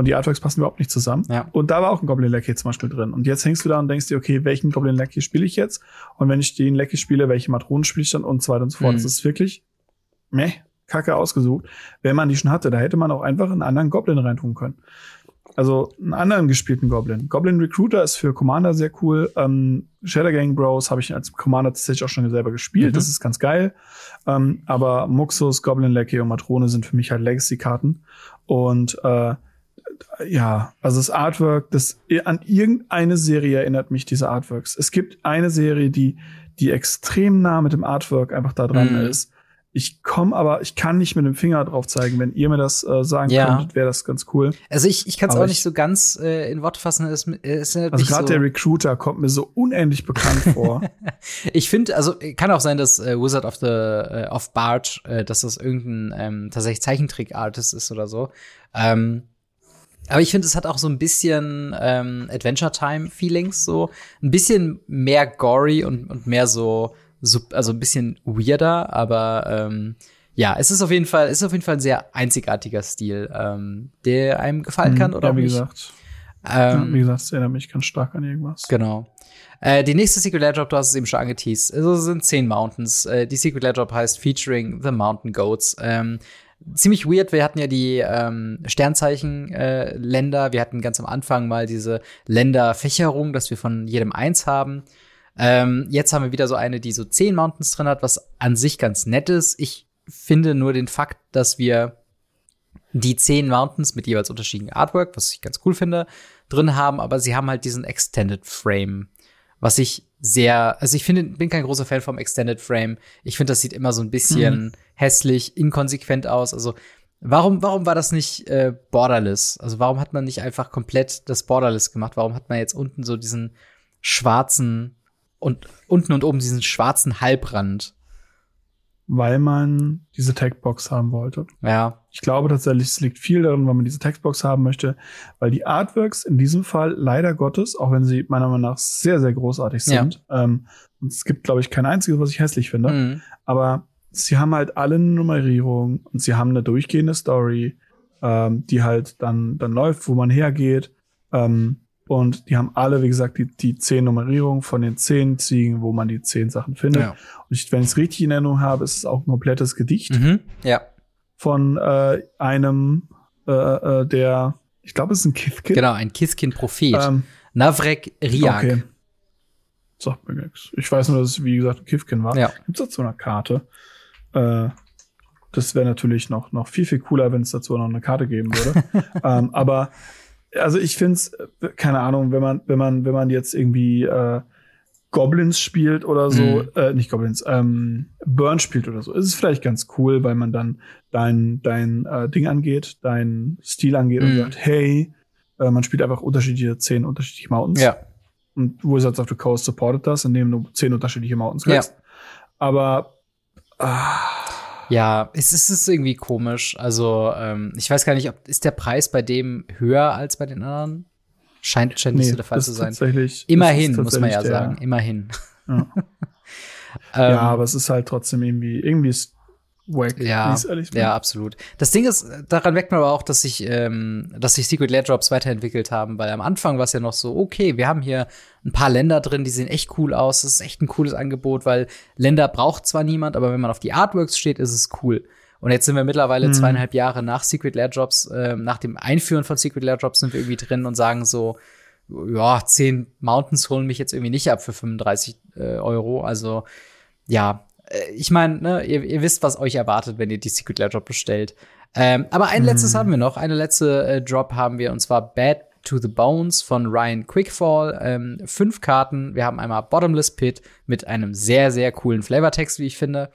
Und die Artworks passen überhaupt nicht zusammen. Ja. Und da war auch ein Goblin Lackey zum Beispiel drin. Und jetzt hängst du da und denkst dir, okay, welchen Goblin Lackey spiele ich jetzt? Und wenn ich den Lackey spiele, welche Matronen spiele ich dann und so weiter und so fort. Mhm. Das ist wirklich meh, kacke ausgesucht. Wenn man die schon hatte, da hätte man auch einfach einen anderen Goblin reintun können. also einen anderen gespielten Goblin. Goblin Recruiter ist für Commander sehr cool. Ähm, Shadow Gang Bros habe ich als Commander tatsächlich auch schon selber gespielt. Mhm. Das ist ganz geil. Ähm, aber Muxus, Goblin Lackey und Matrone sind für mich halt Legacy-Karten. Und äh, ja, also das Artwork, das an irgendeine Serie erinnert mich diese Artworks. Es gibt eine Serie, die die extrem nah mit dem Artwork einfach da dran mhm. ist. Ich komme aber, ich kann nicht mit dem Finger drauf zeigen. Wenn ihr mir das äh, sagen ja. könntet, wäre das ganz cool. Also ich, ich kann es auch nicht so ganz äh, in Worte fassen. Es, es also gerade so der Recruiter kommt mir so unendlich bekannt vor. ich finde, also kann auch sein, dass äh, Wizard of the äh, of Barge, äh, dass das irgendein ähm, tatsächlich Zeichentrick-Artist ist oder so. Ähm, aber ich finde, es hat auch so ein bisschen ähm, Adventure Time Feelings, so ein bisschen mehr gory und, und mehr so so, also ein bisschen weirder, aber ähm, ja, es ist auf jeden Fall, es ist auf jeden Fall ein sehr einzigartiger Stil, ähm, der einem gefallen kann, mhm, oder? Ja, wie nicht. gesagt. Ähm, ja, wie gesagt, es erinnert mich ganz stark an irgendwas. Genau. Äh, die nächste Secret Lair Drop, du hast es eben schon angeteased. Also es sind zehn Mountains. Äh, die Secret Lair Drop heißt Featuring the Mountain Goats. Ähm, ziemlich weird. Wir hatten ja die ähm, Sternzeichen-Länder. Äh, wir hatten ganz am Anfang mal diese Länderfächerung, dass wir von jedem eins haben. Ähm, jetzt haben wir wieder so eine, die so zehn Mountains drin hat, was an sich ganz nett ist. Ich finde nur den Fakt, dass wir die zehn Mountains mit jeweils unterschiedlichen Artwork, was ich ganz cool finde, drin haben, aber sie haben halt diesen Extended Frame, was ich sehr, also ich finde, bin kein großer Fan vom Extended Frame. Ich finde, das sieht immer so ein bisschen mhm. Hässlich, inkonsequent aus. Also warum, warum war das nicht äh, borderless? Also warum hat man nicht einfach komplett das borderless gemacht? Warum hat man jetzt unten so diesen schwarzen und unten und oben diesen schwarzen Halbrand. Weil man diese Textbox haben wollte. Ja. Ich glaube tatsächlich, es liegt viel darin, weil man diese Textbox haben möchte, weil die Artworks in diesem Fall leider Gottes, auch wenn sie meiner Meinung nach sehr, sehr großartig sind, ja. ähm, und es gibt, glaube ich, kein einziges, was ich hässlich finde, mhm. aber sie haben halt alle eine Nummerierung und sie haben eine durchgehende Story, ähm, die halt dann, dann läuft, wo man hergeht. Ähm, und die haben alle, wie gesagt, die, die zehn Nummerierungen von den zehn Ziegen, wo man die zehn Sachen findet. Ja. Und ich, wenn ich es richtig in Erinnerung habe, ist es auch ein komplettes Gedicht. Mhm. Ja. Von äh, einem, äh, äh, der, ich glaube, es ist ein Kithkin. Genau, ein Kithkin-Prophet. Ähm, Navrek Riak. Okay. Sagt mir nichts. Ich weiß nur, dass es, wie gesagt, ein Kithkin war. Ja. Gibt es dazu eine Karte? Äh, das wäre natürlich noch, noch viel, viel cooler, wenn es dazu noch eine Karte geben würde. ähm, aber also ich finde es, keine Ahnung, wenn man, wenn man, wenn man jetzt irgendwie äh, Goblins spielt oder so, mhm. äh, nicht Goblins, ähm, Burn spielt oder so, ist es vielleicht ganz cool, weil man dann dein, dein äh, Ding angeht, dein Stil angeht mhm. und sagt, hey, äh, man spielt einfach unterschiedliche, zehn unterschiedliche Mountains. Ja. Und Wizards of the Coast supportet das, indem du zehn unterschiedliche Mountains kriegst. Ja. Aber ja, es ist, es ist irgendwie komisch. Also, ähm, ich weiß gar nicht, ob ist der Preis bei dem höher als bei den anderen? Scheint, scheint nicht so der Fall zu sein. Tatsächlich, Immerhin, muss man ja sagen. Immerhin. Ja. ähm, ja, aber es ist halt trotzdem irgendwie, irgendwie ist wack. Ja, ja, absolut. Das Ding ist, daran merkt man aber auch, dass sich, ähm, dass sich Secret Lair Drops weiterentwickelt haben, weil am Anfang war es ja noch so, okay, wir haben hier ein paar Länder drin, die sehen echt cool aus. Das ist echt ein cooles Angebot, weil Länder braucht zwar niemand, aber wenn man auf die Artworks steht, ist es cool. Und jetzt sind wir mittlerweile mhm. zweieinhalb Jahre nach Secret Lair Drops, äh, nach dem Einführen von Secret Lair Drops sind wir irgendwie drin und sagen so, ja, zehn Mountains holen mich jetzt irgendwie nicht ab für 35 äh, Euro. Also ja, äh, ich meine, ne, ihr, ihr, wisst, was euch erwartet, wenn ihr die Secret Lair Drop bestellt. Ähm, aber ein mhm. letztes haben wir noch. Eine letzte äh, Drop haben wir und zwar Bad to the Bones von Ryan Quickfall. Ähm, fünf Karten. Wir haben einmal Bottomless Pit mit einem sehr, sehr coolen Flavortext, wie ich finde.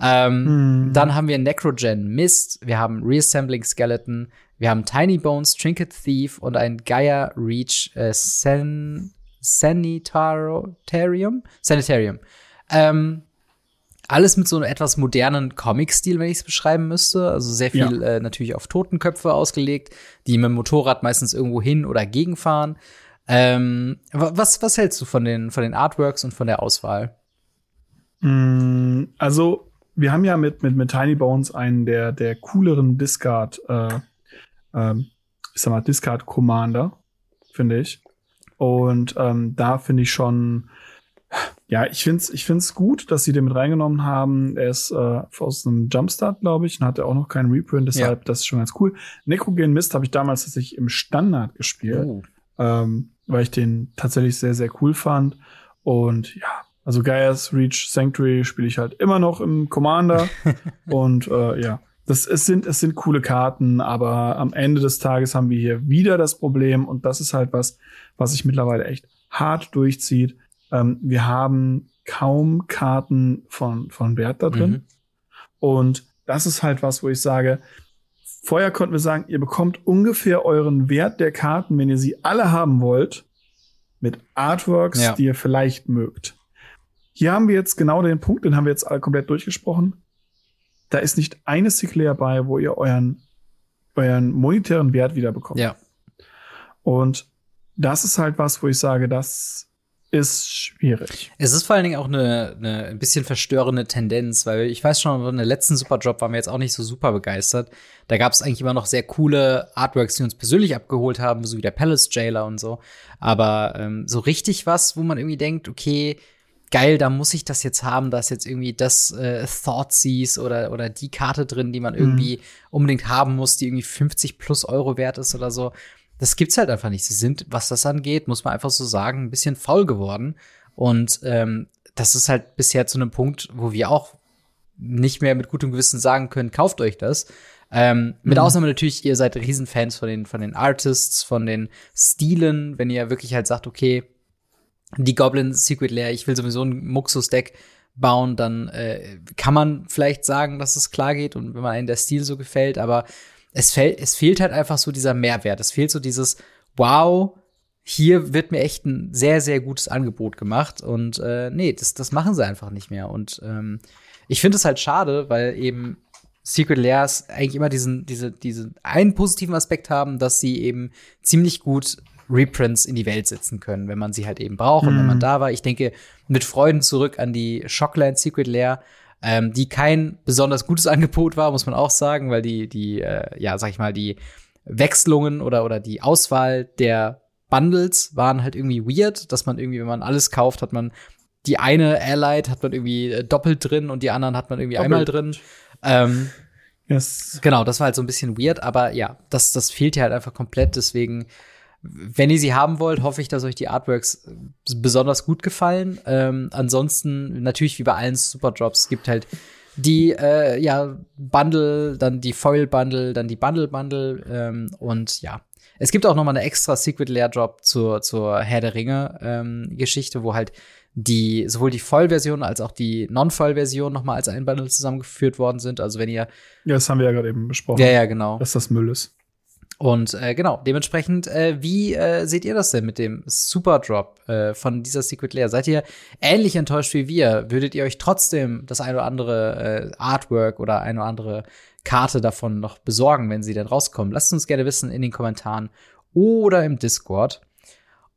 Ähm, mhm. Dann haben wir Necrogen Mist. Wir haben Reassembling Skeleton. Wir haben Tiny Bones, Trinket Thief und ein Gaia Reach äh, San Sanitarium. Sanitarium. Ähm, alles mit so einem etwas modernen Comic-Stil, wenn ich es beschreiben müsste. Also sehr viel ja. äh, natürlich auf Totenköpfe ausgelegt, die mit dem Motorrad meistens irgendwo hin oder gegenfahren. Ähm, was, was hältst du von den, von den Artworks und von der Auswahl? Mm, also, wir haben ja mit, mit, mit Tiny Bones einen der, der cooleren Discard, äh, äh, ich sag mal, Discard Commander, finde ich. Und ähm, da finde ich schon ja, ich finde es ich find's gut, dass sie den mit reingenommen haben. Er ist äh, aus einem Jumpstart, glaube ich, und hatte auch noch keinen Reprint, deshalb ja. das ist schon ganz cool. Necrogen Mist habe ich damals tatsächlich im Standard gespielt, oh. ähm, weil ich den tatsächlich sehr, sehr cool fand. Und ja, also Gaia's Reach Sanctuary spiele ich halt immer noch im Commander. und äh, ja, das, es, sind, es sind coole Karten, aber am Ende des Tages haben wir hier wieder das Problem und das ist halt was, was sich mittlerweile echt hart durchzieht. Ähm, wir haben kaum Karten von, von Wert da drin. Mhm. Und das ist halt was, wo ich sage, vorher konnten wir sagen, ihr bekommt ungefähr euren Wert der Karten, wenn ihr sie alle haben wollt, mit Artworks, ja. die ihr vielleicht mögt. Hier haben wir jetzt genau den Punkt, den haben wir jetzt alle komplett durchgesprochen. Da ist nicht eine Sick dabei, wo ihr euren, euren monetären Wert wieder bekommt. Ja. Und das ist halt was, wo ich sage, das ist schwierig. Es ist vor allen Dingen auch eine, eine ein bisschen verstörende Tendenz, weil ich weiß schon, in der letzten Superdrop waren wir jetzt auch nicht so super begeistert. Da gab es eigentlich immer noch sehr coole Artworks, die uns persönlich abgeholt haben, so wie der Palace Jailer und so. Aber ähm, so richtig was, wo man irgendwie denkt, okay, geil, da muss ich das jetzt haben, da ist jetzt irgendwie das äh, Thoughtseize oder, oder die Karte drin, die man irgendwie mhm. unbedingt haben muss, die irgendwie 50 plus Euro wert ist oder so. Das gibt's halt einfach nicht. Sie sind, was das angeht, muss man einfach so sagen, ein bisschen faul geworden. Und ähm, das ist halt bisher zu einem Punkt, wo wir auch nicht mehr mit gutem Gewissen sagen können, kauft euch das. Ähm, mit mhm. Ausnahme natürlich, ihr seid Riesenfans von den, von den Artists, von den Stilen, wenn ihr wirklich halt sagt, okay, die Goblin Secret Lair, ich will sowieso ein Muxus-Deck bauen, dann äh, kann man vielleicht sagen, dass es klar geht und wenn man einen der Stil so gefällt, aber es, fällt, es fehlt halt einfach so dieser Mehrwert. Es fehlt so dieses Wow, hier wird mir echt ein sehr, sehr gutes Angebot gemacht. Und äh, nee, das, das machen sie einfach nicht mehr. Und ähm, ich finde es halt schade, weil eben Secret Lairs eigentlich immer diesen, diese, diesen einen positiven Aspekt haben, dass sie eben ziemlich gut Reprints in die Welt setzen können, wenn man sie halt eben braucht und wenn man mhm. da war. Ich denke mit Freuden zurück an die Shockland Secret Lair, ähm, die kein besonders gutes Angebot war, muss man auch sagen, weil die, die, äh, ja, sag ich mal, die Wechslungen oder, oder die Auswahl der Bundles waren halt irgendwie weird, dass man irgendwie, wenn man alles kauft, hat man die eine Allied hat man irgendwie äh, doppelt drin und die anderen hat man irgendwie doppelt. einmal drin. Ähm, yes. Genau, das war halt so ein bisschen weird, aber ja, das, das fehlt ja halt einfach komplett, deswegen wenn ihr sie haben wollt, hoffe ich, dass euch die Artworks besonders gut gefallen. Ähm, ansonsten, natürlich wie bei allen Superdrops, gibt halt die äh, ja, Bundle, dann die Foil Bundle, dann die Bundle Bundle ähm, und ja. Es gibt auch noch mal eine extra Secret Lair Drop zur, zur Herr der Ringe ähm, Geschichte, wo halt die sowohl die Vollversion als auch die Non-Voll-Version noch mal als ein Bundle zusammengeführt worden sind. Also wenn ihr ja, das haben wir ja gerade eben besprochen. Ja, ja, genau. Dass das Müll ist. Und äh, genau, dementsprechend, äh, wie äh, seht ihr das denn mit dem Super Drop äh, von dieser Secret Lair? Seid ihr ähnlich enttäuscht wie wir? Würdet ihr euch trotzdem das eine oder andere äh, Artwork oder eine oder andere Karte davon noch besorgen, wenn sie denn rauskommen? Lasst uns gerne wissen in den Kommentaren oder im Discord.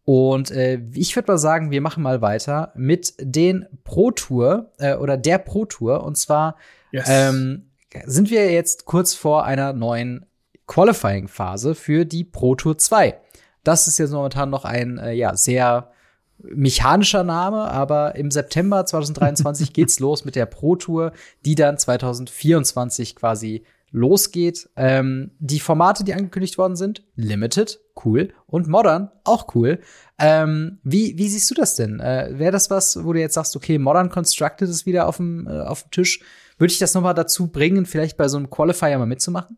Und äh, ich würde mal sagen, wir machen mal weiter mit den Pro Tour äh, oder der Pro Tour. Und zwar yes. ähm, sind wir jetzt kurz vor einer neuen Qualifying-Phase für die Pro Tour 2. Das ist jetzt momentan noch ein äh, ja, sehr mechanischer Name, aber im September 2023 geht's los mit der Pro Tour, die dann 2024 quasi losgeht. Ähm, die Formate, die angekündigt worden sind, Limited, cool, und Modern, auch cool. Ähm, wie, wie siehst du das denn? Äh, Wäre das was, wo du jetzt sagst, okay, Modern Constructed ist wieder auf dem, äh, auf dem Tisch? Würde ich das noch mal dazu bringen, vielleicht bei so einem Qualifier mal mitzumachen?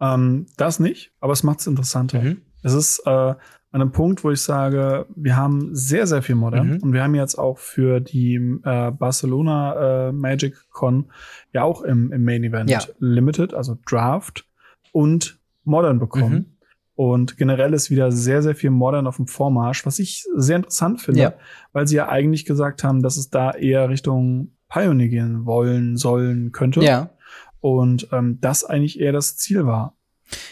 Ähm, das nicht, aber es macht es interessanter. Mhm. Es ist äh, an einem Punkt, wo ich sage, wir haben sehr, sehr viel Modern mhm. und wir haben jetzt auch für die äh, Barcelona äh, Magic Con ja auch im, im Main Event ja. Limited, also Draft und Modern bekommen. Mhm. Und generell ist wieder sehr, sehr viel Modern auf dem Vormarsch, was ich sehr interessant finde, ja. weil sie ja eigentlich gesagt haben, dass es da eher Richtung Pioneer gehen wollen, sollen, könnte. Ja. Und ähm, das eigentlich eher das Ziel war.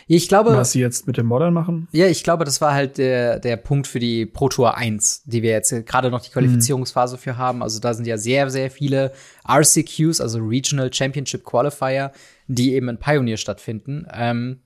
Ich glaube, was sie jetzt mit dem Modern machen. Ja, ich glaube, das war halt der, der Punkt für die Pro Tour 1, die wir jetzt gerade noch die Qualifizierungsphase mhm. für haben. Also da sind ja sehr, sehr viele RCQs, also Regional Championship Qualifier, die eben in Pioneer stattfinden. Ähm,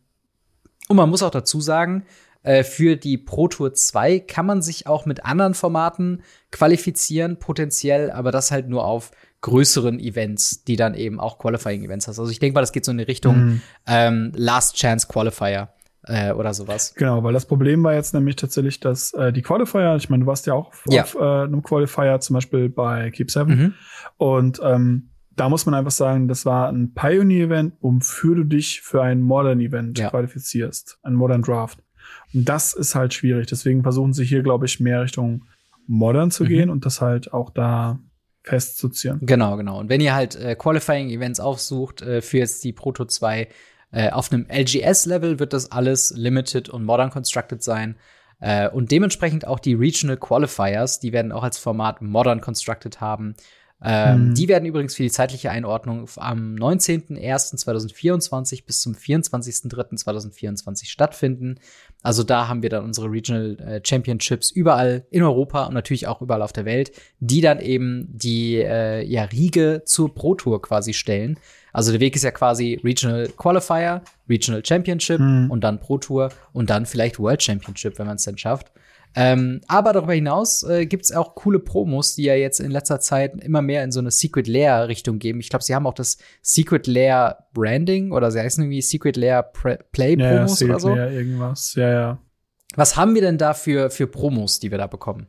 und man muss auch dazu sagen, Äh, für die Pro Tour 2 kann man sich auch mit anderen Formaten qualifizieren, potenziell, aber das halt nur auf größeren Events, die dann eben auch Qualifying-Events hast. Also ich denke mal, das geht so in die Richtung mhm. ähm, Last Chance Qualifier äh, oder sowas. Genau, weil das Problem war jetzt nämlich tatsächlich, dass äh, die Qualifier, ich meine, du warst ja auch ja. auf äh, einem Qualifier, zum Beispiel bei Keep 7. Mhm. Und ähm, da muss man einfach sagen, das war ein Pioneer-Event, wofür du dich für ein Modern-Event ja. qualifizierst, ein Modern Draft. Das ist halt schwierig. Deswegen versuchen sie hier, glaube ich, mehr Richtung Modern zu mhm. gehen und das halt auch da festzuziehen. Genau, genau. Und wenn ihr halt äh, Qualifying-Events aufsucht äh, für jetzt die Proto 2, äh, auf einem LGS-Level wird das alles Limited und Modern Constructed sein. Äh, und dementsprechend auch die Regional Qualifiers, die werden auch als Format Modern Constructed haben. Ähm, mhm. Die werden übrigens für die zeitliche Einordnung am 19.01.2024 bis zum 24.03.2024 stattfinden. Also da haben wir dann unsere Regional äh, Championships überall in Europa und natürlich auch überall auf der Welt, die dann eben die äh, ja, Riege zur Pro Tour quasi stellen. Also der Weg ist ja quasi Regional Qualifier, Regional Championship mhm. und dann Pro Tour und dann vielleicht World Championship, wenn man es dann schafft. Ähm, aber darüber hinaus äh, gibt es auch coole Promos, die ja jetzt in letzter Zeit immer mehr in so eine Secret Lair Richtung geben. Ich glaube, sie haben auch das Secret Lair Branding oder sie heißen irgendwie Secret Lair Pre Play Promos ja, ja, oder so. Ja, irgendwas. Ja, ja. Was haben wir denn da für, für Promos, die wir da bekommen?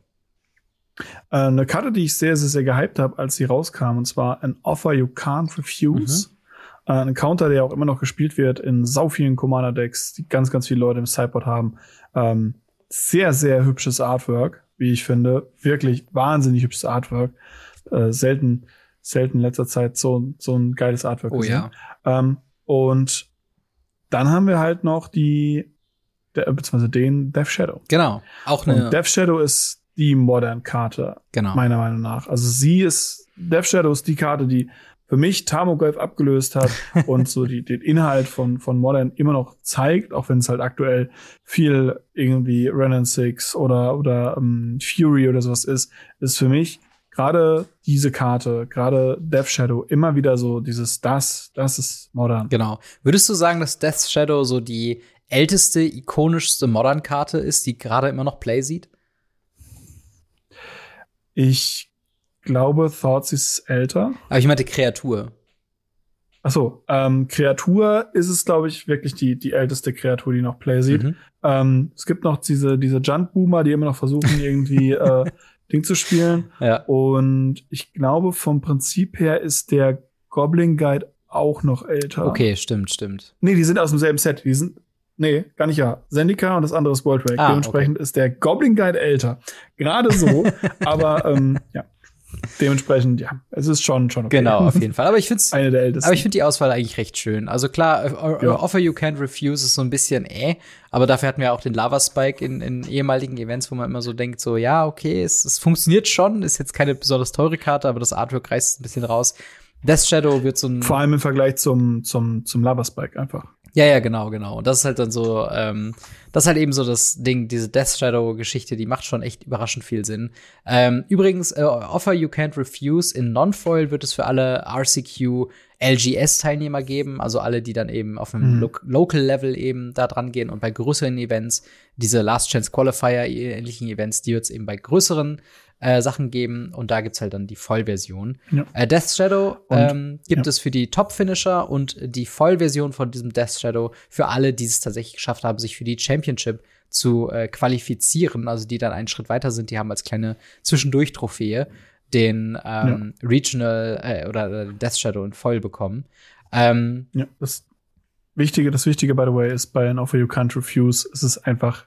Äh, eine Karte, die ich sehr, sehr, sehr gehypt habe, als sie rauskam, und zwar ein Offer You Can't Refuse. Mhm. Äh, ein Counter, der auch immer noch gespielt wird in sau vielen Commander-Decks, die ganz, ganz viele Leute im Sideboard haben. Ähm, sehr, sehr hübsches Artwork, wie ich finde. Wirklich wahnsinnig hübsches Artwork. Äh, selten, selten in letzter Zeit so, so ein geiles Artwork oh, gesehen. Ja. Ähm, und dann haben wir halt noch die, der, beziehungsweise den Death Shadow. Genau. Auch eine. Und Death Shadow ist die Modern-Karte. Genau. Meiner Meinung nach. Also sie ist, Death Shadow ist die Karte, die für mich Tamogolf abgelöst hat und so die, den Inhalt von, von Modern immer noch zeigt, auch wenn es halt aktuell viel irgendwie Renan Six oder, oder um, ähm, Fury oder sowas ist, ist für mich gerade diese Karte, gerade Death Shadow, immer wieder so dieses das, das ist Modern. Genau. Würdest du sagen, dass Death Shadow so die älteste, ikonischste Modern-Karte ist, die gerade immer noch Play sieht? Ich glaube, Thoughts ist älter. Aber ich meinte Kreatur. Ach so, ähm, Kreatur ist es, glaube ich, wirklich die, die älteste Kreatur, die noch Play sieht. Mhm. Ähm, es gibt noch diese, diese Junt-Boomer, die immer noch versuchen, irgendwie äh, Ding zu spielen. Ja. Und ich glaube, vom Prinzip her ist der Goblin Guide auch noch älter. Okay, stimmt, stimmt. Nee, die sind aus demselben Set. Die sind, nee, gar nicht ja. Zendika und das andere ist World Wake. Ah, Dementsprechend okay. ist der Goblin Guide älter. Gerade so, aber ähm, ja. Dementsprechend, ja, es ist schon, schon okay. Genau, auf jeden Fall. Aber ich finde eine der ältesten. Aber ich finde die Auswahl eigentlich recht schön. Also klar, äh, ja. Offer You Can't Refuse ist so ein bisschen äh, aber dafür hatten wir auch den Lava Spike in, in ehemaligen Events, wo man immer so denkt, so, ja, okay, es, es funktioniert schon, ist jetzt keine besonders teure Karte, aber das Artwork reißt ein bisschen raus. Death Shadow wird so ein. Vor allem im Vergleich zum, zum, zum Lava Spike einfach. Ja, ja, genau, genau. Und das ist halt dann so, ähm, das ist halt eben so das Ding, diese Death Shadow-Geschichte, die macht schon echt überraschend viel Sinn. Ähm, übrigens, äh, Offer You Can't Refuse in Non-Foil wird es für alle RCQ LGS-Teilnehmer geben, also alle, die dann eben auf einem mhm. Lo Local-Level eben da dran gehen und bei größeren Events, diese Last Chance Qualifier-ähnlichen Events, die wird es eben bei größeren äh, Sachen geben und da gibt's halt dann die Vollversion. Ja. Äh, Death Shadow ähm, gibt ja. es für die Top-Finisher und die Vollversion von diesem Death Shadow für alle, die es tatsächlich geschafft haben, sich für die Championship zu äh, qualifizieren, also die dann einen Schritt weiter sind, die haben als kleine Zwischendurch-Trophäe den ähm, ja. Regional äh, oder äh, Death Shadow in voll bekommen. Ähm, ja, das Wichtige, das Wichtige, by the way, ist bei An Offer You Can't Refuse, es ist einfach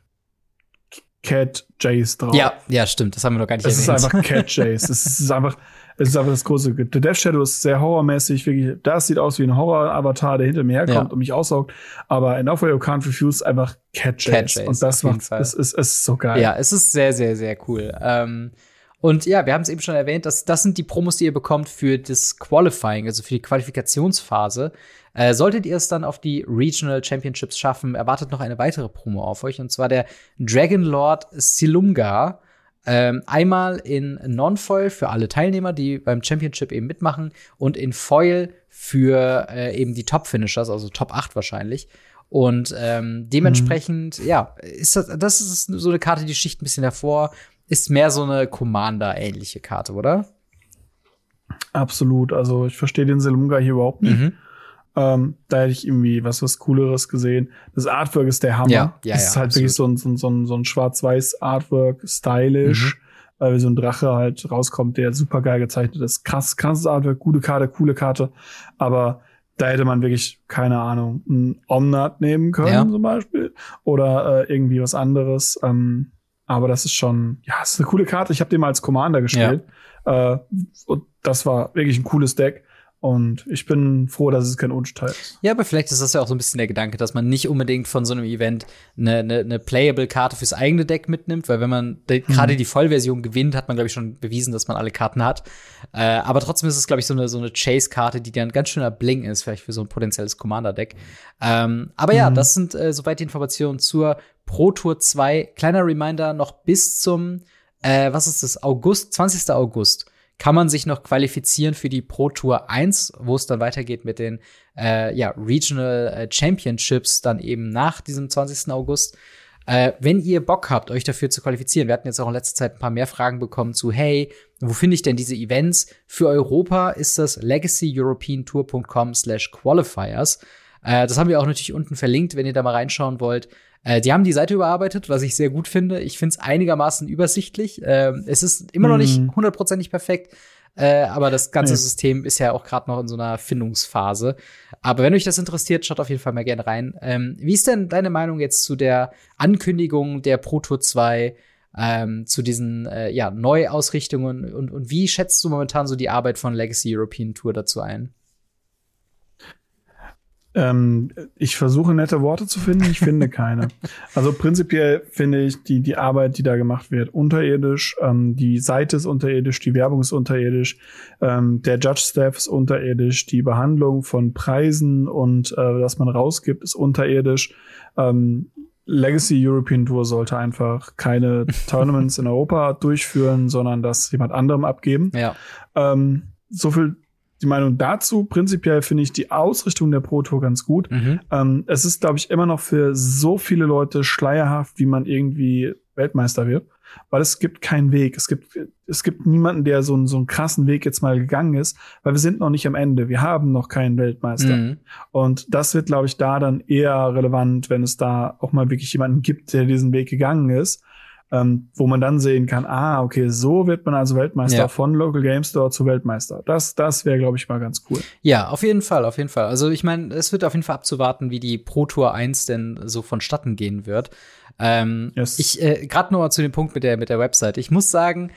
Cat Jace drauf. Ja, ja, stimmt. Das haben wir noch gar nicht es erwähnt. Es ist einfach Cat Jace. es ist einfach, es ist einfach das große. The Death Shadow ist sehr horrormäßig. Wirklich, das sieht aus wie ein Horror-Avatar, der hinter mir herkommt ja. und mich aussaugt. Aber in Offer You Can't Refuse einfach Cat Jace. Cat Jace und das macht, es ist, es ist so geil. Ja, es ist sehr, sehr, sehr cool. Ähm, und ja, wir haben es eben schon erwähnt, dass das sind die Promos, die ihr bekommt für das Qualifying, also für die Qualifikationsphase. Äh, solltet ihr es dann auf die Regional Championships schaffen, erwartet noch eine weitere Promo auf euch, und zwar der Dragon Lord Silumga. Ähm, einmal in Non-Foil für alle Teilnehmer, die beim Championship eben mitmachen, und in Foil für äh, eben die Top-Finishers, also Top 8 wahrscheinlich. Und ähm, dementsprechend, mhm. ja, ist das, das ist so eine Karte, die sticht ein bisschen hervor. Ist mehr so eine Commander-ähnliche Karte, oder? Absolut. Also ich verstehe den Selunga hier überhaupt nicht. Mhm. Ähm, da hätte ich irgendwie was was Cooleres gesehen. Das Artwork ist der Hammer. Ja, ja, das ist ja, halt absolut. wirklich so ein, so ein, so ein, schwarz-weiß Artwork, stylisch, mhm. wie so ein Drache halt rauskommt, der super geil gezeichnet ist. Krass, krasses Artwork, gute Karte, coole Karte. Aber da hätte man wirklich, keine Ahnung, ein Omnat nehmen können, ja. zum Beispiel. Oder äh, irgendwie was anderes. Ähm, aber das ist schon, ja, es ist eine coole Karte. Ich habe den mal als Commander gespielt. Ja. Äh, und das war wirklich ein cooles Deck. Und ich bin froh, dass es kein Unsteil ist. Ja, aber vielleicht ist das ja auch so ein bisschen der Gedanke, dass man nicht unbedingt von so einem Event eine, eine, eine Playable-Karte fürs eigene Deck mitnimmt, weil wenn man mhm. gerade die Vollversion gewinnt, hat man, glaube ich, schon bewiesen, dass man alle Karten hat. Äh, aber trotzdem ist es, glaube ich, so eine, so eine Chase-Karte, die dann ganz schöner Bling ist, vielleicht für so ein potenzielles Commander-Deck. Ähm, aber ja, mhm. das sind äh, soweit die Informationen zur Pro Tour 2. Kleiner Reminder noch bis zum, äh, was ist das, August, 20. August kann man sich noch qualifizieren für die Pro Tour 1, wo es dann weitergeht mit den äh, ja, Regional äh, Championships dann eben nach diesem 20. August. Äh, wenn ihr Bock habt, euch dafür zu qualifizieren, wir hatten jetzt auch in letzter Zeit ein paar mehr Fragen bekommen zu, hey, wo finde ich denn diese Events? Für Europa ist das legacyeuropeantour.com slash qualifiers. Äh, das haben wir auch natürlich unten verlinkt, wenn ihr da mal reinschauen wollt. Äh, die haben die Seite überarbeitet, was ich sehr gut finde. Ich finde es einigermaßen übersichtlich. Äh, es ist immer noch nicht mhm. hundertprozentig perfekt, äh, aber das ganze nee. System ist ja auch gerade noch in so einer Findungsphase. Aber wenn euch das interessiert, schaut auf jeden Fall mal gerne rein. Ähm, wie ist denn deine Meinung jetzt zu der Ankündigung der Pro Tour 2? Ähm, zu diesen äh, ja, Neuausrichtungen und, und wie schätzt du momentan so die Arbeit von Legacy European Tour dazu ein? Ähm, ich versuche nette Worte zu finden, ich finde keine. also prinzipiell finde ich die, die Arbeit, die da gemacht wird, unterirdisch. Ähm, die Seite ist unterirdisch, die Werbung ist unterirdisch, ähm, der Judge-Staff ist unterirdisch, die Behandlung von Preisen und äh, was man rausgibt, ist unterirdisch. Ähm, Legacy European Tour sollte einfach keine Tournaments in Europa durchführen, sondern das jemand anderem abgeben. Ja. Ähm, so viel die Meinung dazu. Prinzipiell finde ich die Ausrichtung der Pro Tour ganz gut. Mhm. Ähm, es ist, glaube ich, immer noch für so viele Leute schleierhaft, wie man irgendwie Weltmeister wird. Weil es gibt keinen Weg. Es gibt, es gibt niemanden, der so, einen so einen krassen Weg jetzt mal gegangen ist, weil wir sind noch nicht am Ende. Wir haben noch keinen Weltmeister. Mhm. Und das wird, glaube ich, da dann eher relevant, wenn es da auch mal wirklich jemanden gibt, der diesen Weg gegangen ist ähm, wo man dann sehen kann, ah, okay, so wird man also Weltmeister ja. von Local Game Store zu Weltmeister. Das, das wäre, glaube ich, mal ganz cool. Ja, auf jeden Fall, auf jeden Fall. Also ich meine, es wird auf jeden Fall abzuwarten, wie die Pro Tour 1 denn so vonstatten gehen wird. Ähm, yes. Ich, äh, gerade nur zu dem Punkt mit der, mit der Website. Ich muss sagen,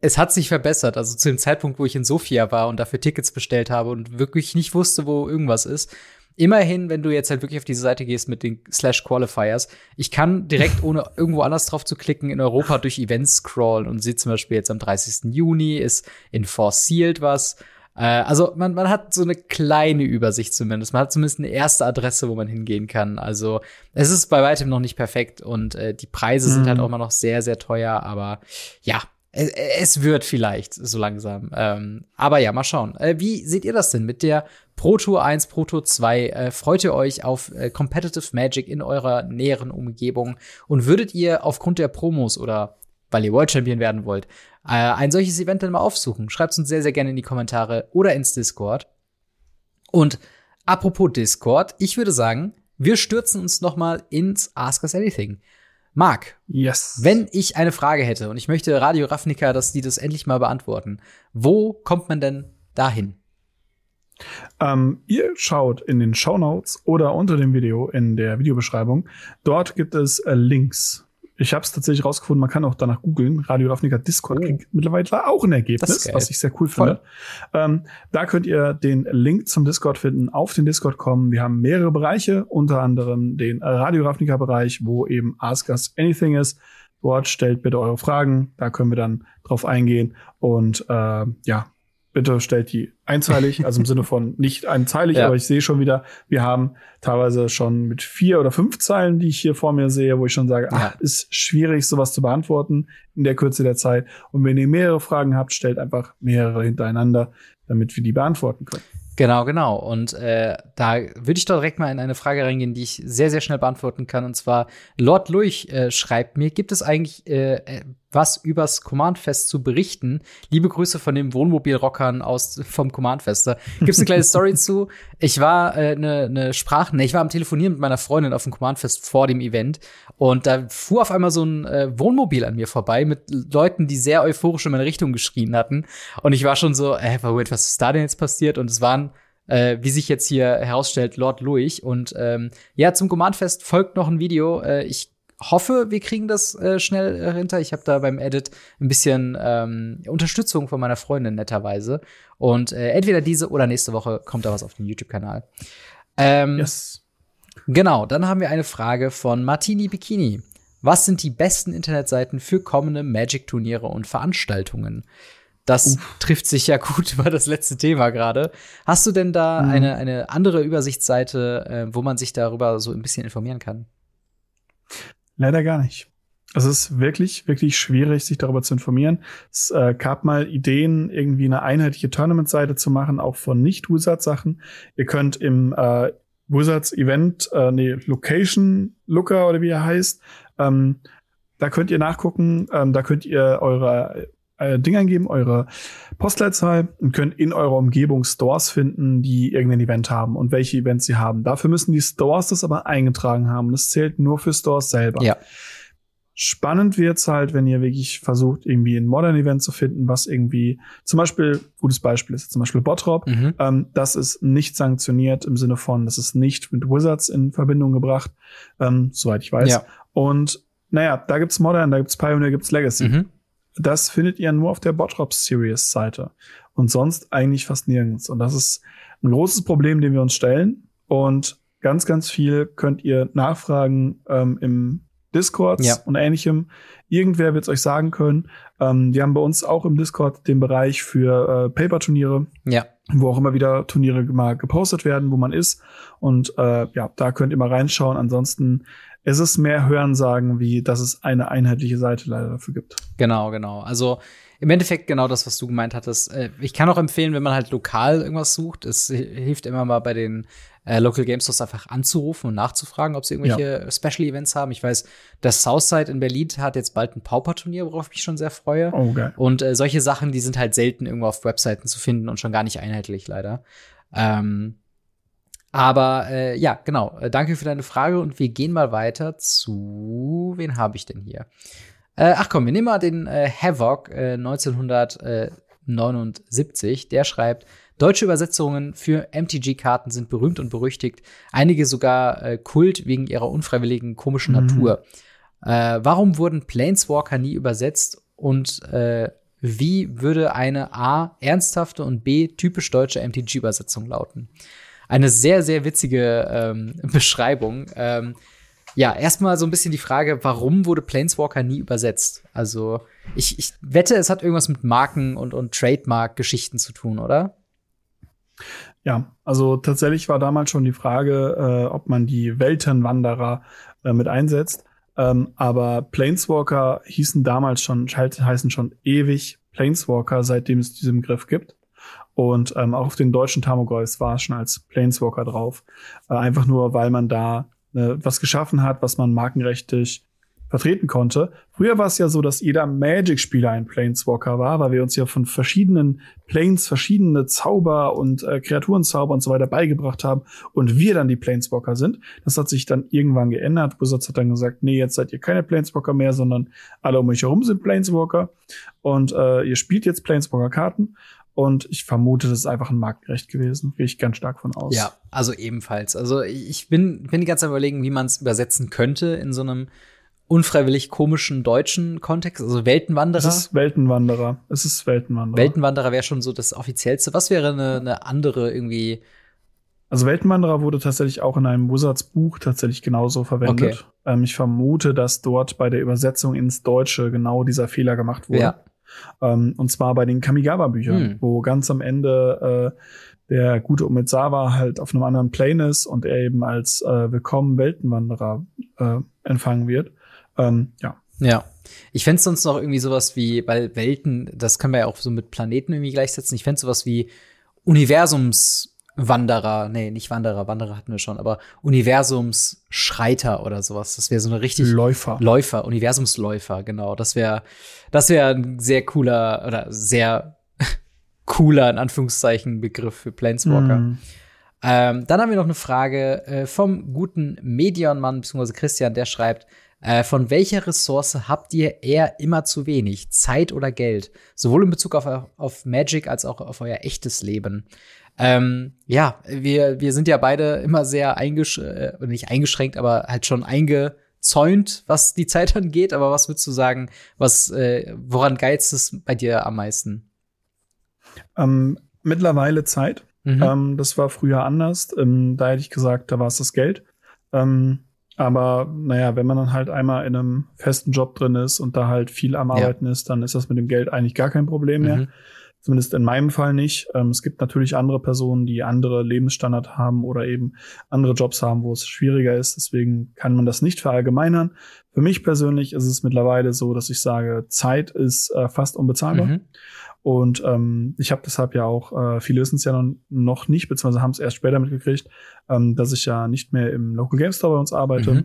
es hat sich verbessert. Also zu dem Zeitpunkt, wo ich in Sofia war und dafür Tickets bestellt habe und wirklich nicht wusste, wo irgendwas ist, Immerhin, wenn du jetzt halt wirklich auf diese Seite gehst mit den Slash Qualifiers, ich kann direkt ohne irgendwo anders drauf zu klicken in Europa durch Events scrollen und sehe zum Beispiel jetzt am 30. Juni ist in Force Sealed was. Äh, also man, man hat so eine kleine Übersicht zumindest. Man hat zumindest eine erste Adresse, wo man hingehen kann. Also es ist bei weitem noch nicht perfekt und äh, die Preise mhm. sind halt auch immer noch sehr, sehr teuer. Aber ja, es wird vielleicht so langsam. Ähm, aber ja, mal schauen. Äh, wie seht ihr das denn mit der Pro Tour 1, Pro Tour 2? Äh, freut ihr euch auf äh, Competitive Magic in eurer näheren Umgebung? Und würdet ihr aufgrund der Promos oder weil ihr World Champion werden wollt, äh, ein solches Event dann mal aufsuchen? Schreibt uns sehr, sehr gerne in die Kommentare oder ins Discord. Und apropos Discord, ich würde sagen, wir stürzen uns noch mal ins Ask Us Anything. Marc, yes. wenn ich eine Frage hätte und ich möchte Radio Ravnica, dass die das endlich mal beantworten, wo kommt man denn dahin? Ähm, ihr schaut in den Show Notes oder unter dem Video in der Videobeschreibung. Dort gibt es äh, Links ich habe es tatsächlich rausgefunden, man kann auch danach googeln. Radio Ravnica Discord oh. kriegt mittlerweile auch ein Ergebnis, was ich sehr cool finde. Ähm, da könnt ihr den Link zum Discord finden, auf den Discord kommen. Wir haben mehrere Bereiche, unter anderem den Radio Ravnica Bereich, wo eben Ask Us Anything ist. Dort stellt bitte eure Fragen, da können wir dann drauf eingehen und äh, ja, bitte stellt die einzeilig, also im Sinne von nicht einzeilig, ja. aber ich sehe schon wieder, wir haben teilweise schon mit vier oder fünf Zeilen, die ich hier vor mir sehe, wo ich schon sage, ach, ist schwierig, sowas zu beantworten in der Kürze der Zeit. Und wenn ihr mehrere Fragen habt, stellt einfach mehrere hintereinander, damit wir die beantworten können. Genau, genau. Und äh, da würde ich doch direkt mal in eine Frage reingehen, die ich sehr, sehr schnell beantworten kann. Und zwar, Lord Luich äh, schreibt mir, gibt es eigentlich äh, äh was übers Command-Fest zu berichten? Liebe Grüße von den Wohnmobilrockern aus vom Command-Fest. Da gibt's eine kleine Story zu. Ich war eine äh, ne, ne Sprache, ne, ich war am Telefonieren mit meiner Freundin auf dem Command-Fest vor dem Event und da fuhr auf einmal so ein äh, Wohnmobil an mir vorbei mit Leuten, die sehr euphorisch in meine Richtung geschrien hatten. Und ich war schon so, äh, wait, was ist da denn jetzt passiert? Und es waren äh, wie sich jetzt hier herausstellt, Lord Louis. Und ähm, ja, zum Command-Fest folgt noch ein Video. Äh, ich hoffe, wir kriegen das äh, schnell äh, hinter. Ich habe da beim Edit ein bisschen ähm, Unterstützung von meiner Freundin netterweise. Und äh, entweder diese oder nächste Woche kommt da was auf den YouTube-Kanal. Ähm, yes. Genau, dann haben wir eine Frage von Martini Bikini. Was sind die besten Internetseiten für kommende Magic-Turniere und Veranstaltungen? Das Uff. trifft sich ja gut über das letzte Thema gerade. Hast du denn da mhm. eine, eine andere Übersichtsseite, äh, wo man sich darüber so ein bisschen informieren kann? Leider gar nicht. Es ist wirklich, wirklich schwierig, sich darüber zu informieren. Es äh, gab mal Ideen, irgendwie eine einheitliche Tournament-Seite zu machen, auch von Nicht-Wizards-Sachen. Ihr könnt im äh, Wizards-Event, äh, nee, Location-Looker oder wie er heißt, ähm, da könnt ihr nachgucken, ähm, da könnt ihr eure äh, Ding eingeben, eure Postleitzahl und könnt in eurer Umgebung Stores finden, die irgendein Event haben und welche Events sie haben. Dafür müssen die Stores das aber eingetragen haben. Das zählt nur für Stores selber. Ja. Spannend wird's halt, wenn ihr wirklich versucht, irgendwie ein Modern Event zu finden, was irgendwie, zum Beispiel, gutes Beispiel ist zum Beispiel Botrop, mhm. ähm, das ist nicht sanktioniert im Sinne von, das ist nicht mit Wizards in Verbindung gebracht, ähm, soweit ich weiß. Ja. Und naja, da gibt's Modern, da gibt's Pioneer, gibt's Legacy. Mhm das findet ihr nur auf der Bottrop Series Seite und sonst eigentlich fast nirgends. Und das ist ein großes Problem, dem wir uns stellen. Und ganz, ganz viel könnt ihr nachfragen ähm, im Discord ja. und ähnlichem. Irgendwer wird es euch sagen können. Ähm, wir haben bei uns auch im Discord den Bereich für äh, Paper-Turniere. Ja. Wo auch immer wieder Turniere mal gepostet werden, wo man ist. Und äh, ja, da könnt ihr mal reinschauen. Ansonsten es ist mehr Hörensagen, wie dass es eine einheitliche Seite leider dafür gibt. Genau, genau. Also im Endeffekt genau das, was du gemeint hattest. Äh, ich kann auch empfehlen, wenn man halt lokal irgendwas sucht, es hilft immer mal bei den äh, Local Game Stores einfach anzurufen und nachzufragen, ob sie irgendwelche ja. Special Events haben. Ich weiß, das Southside in Berlin hat jetzt bald ein Pauper-Turnier, worauf ich mich schon sehr freue. Oh, geil. Und äh, solche Sachen, die sind halt selten irgendwo auf Webseiten zu finden und schon gar nicht einheitlich, leider. Ähm, aber äh, ja, genau. Äh, danke für deine Frage und wir gehen mal weiter zu. Wen habe ich denn hier? Äh, ach komm, wir nehmen mal den äh, Havoc äh, 1979. Der schreibt: Deutsche Übersetzungen für MTG-Karten sind berühmt und berüchtigt, einige sogar äh, Kult wegen ihrer unfreiwilligen komischen mhm. Natur. Äh, warum wurden Planeswalker nie übersetzt und äh, wie würde eine A ernsthafte und B typisch deutsche MTG-Übersetzung lauten? Eine sehr, sehr witzige ähm, Beschreibung. Ähm, ja, erstmal so ein bisschen die Frage, warum wurde Planeswalker nie übersetzt? Also, ich, ich wette, es hat irgendwas mit Marken und, und Trademark-Geschichten zu tun, oder? Ja, also tatsächlich war damals schon die Frage, äh, ob man die Weltenwanderer äh, mit einsetzt. Ähm, aber Planeswalker hießen damals schon, heißen schon ewig Planeswalker, seitdem es diesen Begriff gibt. Und ähm, auch auf den deutschen Tamogolfs war es schon als Planeswalker drauf. Äh, einfach nur, weil man da äh, was geschaffen hat, was man markenrechtlich vertreten konnte. Früher war es ja so, dass jeder Magic-Spieler ein Planeswalker war, weil wir uns ja von verschiedenen Planes verschiedene Zauber und äh, Kreaturenzauber und so weiter beigebracht haben und wir dann die Planeswalker sind. Das hat sich dann irgendwann geändert. Wizards hat dann gesagt, nee, jetzt seid ihr keine Planeswalker mehr, sondern alle um euch herum sind Planeswalker und äh, ihr spielt jetzt Planeswalker-Karten und ich vermute, das ist einfach ein Marktgerecht gewesen. Gehe ich ganz stark von aus. Ja, also ebenfalls. Also ich bin, bin die ganze Zeit überlegen, wie man es übersetzen könnte in so einem unfreiwillig komischen deutschen Kontext. Also Weltenwanderer. Es ist Weltenwanderer. Es ist Weltenwanderer. Weltenwanderer wäre schon so das offiziellste. Was wäre eine, eine andere irgendwie? Also Weltenwanderer wurde tatsächlich auch in einem Wizards Buch tatsächlich genauso verwendet. Okay. Ähm, ich vermute, dass dort bei der Übersetzung ins Deutsche genau dieser Fehler gemacht wurde. Ja. Ähm, und zwar bei den Kamigawa-Büchern, hm. wo ganz am Ende äh, der gute Umezawa halt auf einem anderen Plane ist und er eben als äh, willkommen Weltenwanderer äh, empfangen wird. Ähm, ja. Ja. Ich fände sonst noch irgendwie sowas wie, weil Welten, das kann man ja auch so mit Planeten irgendwie gleichsetzen. Ich fände sowas wie Universums Wanderer, nee, nicht Wanderer, Wanderer hatten wir schon, aber Universumsschreiter oder sowas. Das wäre so eine richtig Läufer. Läufer, Universumsläufer, genau. Das wäre, das wäre ein sehr cooler oder sehr cooler in Anführungszeichen Begriff für Planeswalker. Mm. Ähm, dann haben wir noch eine Frage äh, vom guten Medion-Mann bzw. Christian, der schreibt: äh, Von welcher Ressource habt ihr eher immer zu wenig? Zeit oder Geld? Sowohl in Bezug auf, auf Magic als auch auf euer echtes Leben. Ähm, ja, wir, wir sind ja beide immer sehr eingeschränkt, äh, nicht eingeschränkt, aber halt schon eingezäunt, was die Zeit angeht. Aber was würdest du sagen, was, äh, woran geizt es bei dir am meisten? Ähm, mittlerweile Zeit. Mhm. Ähm, das war früher anders. Ähm, da hätte ich gesagt, da war es das Geld. Ähm, aber naja, wenn man dann halt einmal in einem festen Job drin ist und da halt viel am Arbeiten ja. ist, dann ist das mit dem Geld eigentlich gar kein Problem mehr. Mhm. Zumindest in meinem Fall nicht. Ähm, es gibt natürlich andere Personen, die andere Lebensstandard haben oder eben andere Jobs haben, wo es schwieriger ist. Deswegen kann man das nicht verallgemeinern. Für mich persönlich ist es mittlerweile so, dass ich sage, Zeit ist äh, fast unbezahlbar. Mhm. Und ähm, ich habe deshalb ja auch, äh, viele wissen es ja noch nicht, beziehungsweise haben es erst später mitgekriegt, ähm, dass ich ja nicht mehr im Local Game Store bei uns arbeite. Mhm.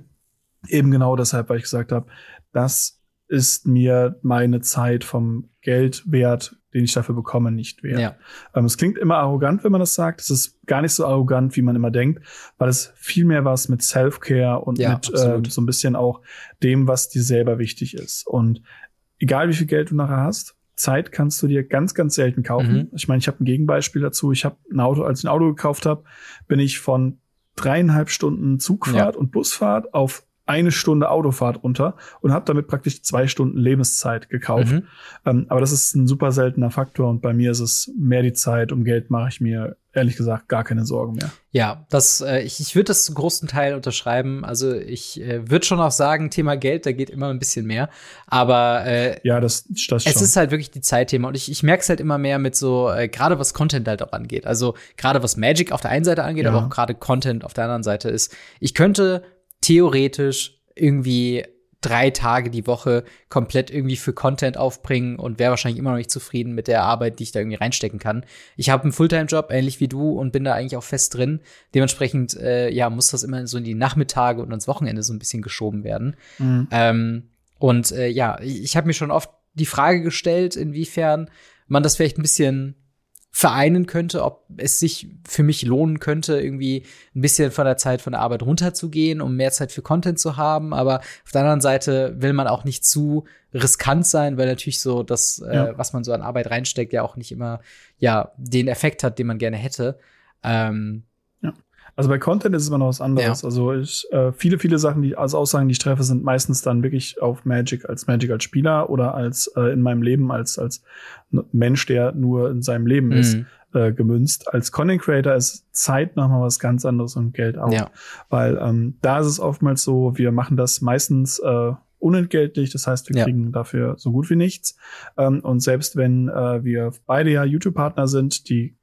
Eben genau deshalb, weil ich gesagt habe, das ist mir meine Zeit vom Geld wert, den ich dafür bekomme, nicht wert. Ja. Ähm, es klingt immer arrogant, wenn man das sagt. Es ist gar nicht so arrogant, wie man immer denkt, weil es viel mehr was mit Self-Care und ja, mit ähm, so ein bisschen auch dem, was dir selber wichtig ist. Und egal wie viel Geld du nachher hast, Zeit kannst du dir ganz, ganz selten kaufen. Mhm. Ich meine, ich habe ein Gegenbeispiel dazu. Ich habe ein Auto, als ich ein Auto gekauft habe, bin ich von dreieinhalb Stunden Zugfahrt ja. und Busfahrt auf eine Stunde Autofahrt runter und habe damit praktisch zwei Stunden Lebenszeit gekauft. Mhm. Ähm, aber das ist ein super seltener Faktor und bei mir ist es mehr die Zeit. Um Geld mache ich mir ehrlich gesagt gar keine Sorgen mehr. Ja, das, äh, ich, ich würde das zum großen Teil unterschreiben. Also ich äh, würde schon auch sagen, Thema Geld, da geht immer ein bisschen mehr. Aber äh, ja, das, das schon. es ist halt wirklich die Zeitthema. Und ich, ich merke es halt immer mehr mit so, äh, gerade was Content halt auch angeht. Also gerade was Magic auf der einen Seite angeht, ja. aber auch gerade Content auf der anderen Seite ist. Ich könnte theoretisch irgendwie drei Tage die Woche komplett irgendwie für Content aufbringen und wäre wahrscheinlich immer noch nicht zufrieden mit der Arbeit, die ich da irgendwie reinstecken kann. Ich habe einen Fulltime-Job, ähnlich wie du, und bin da eigentlich auch fest drin. Dementsprechend, äh, ja, muss das immer so in die Nachmittage und ans Wochenende so ein bisschen geschoben werden. Mhm. Ähm, und äh, ja, ich habe mir schon oft die Frage gestellt, inwiefern man das vielleicht ein bisschen vereinen könnte, ob es sich für mich lohnen könnte, irgendwie ein bisschen von der Zeit von der Arbeit runterzugehen, um mehr Zeit für Content zu haben. Aber auf der anderen Seite will man auch nicht zu riskant sein, weil natürlich so das, äh, ja. äh, was man so an Arbeit reinsteckt, ja auch nicht immer ja den Effekt hat, den man gerne hätte. Ähm, also bei Content ist es immer noch was anderes. Ja. Also ich, äh, viele, viele Sachen, die als Aussagen, die ich treffe, sind meistens dann wirklich auf Magic als Magic als Spieler oder als äh, in meinem Leben als als Mensch, der nur in seinem Leben mhm. ist, äh, gemünzt. Als Content Creator ist Zeit nochmal was ganz anderes und Geld auch. Ja. Weil ähm, da ist es oftmals so, wir machen das meistens äh, unentgeltlich. Das heißt, wir ja. kriegen dafür so gut wie nichts. Ähm, und selbst wenn äh, wir beide ja YouTube-Partner sind, die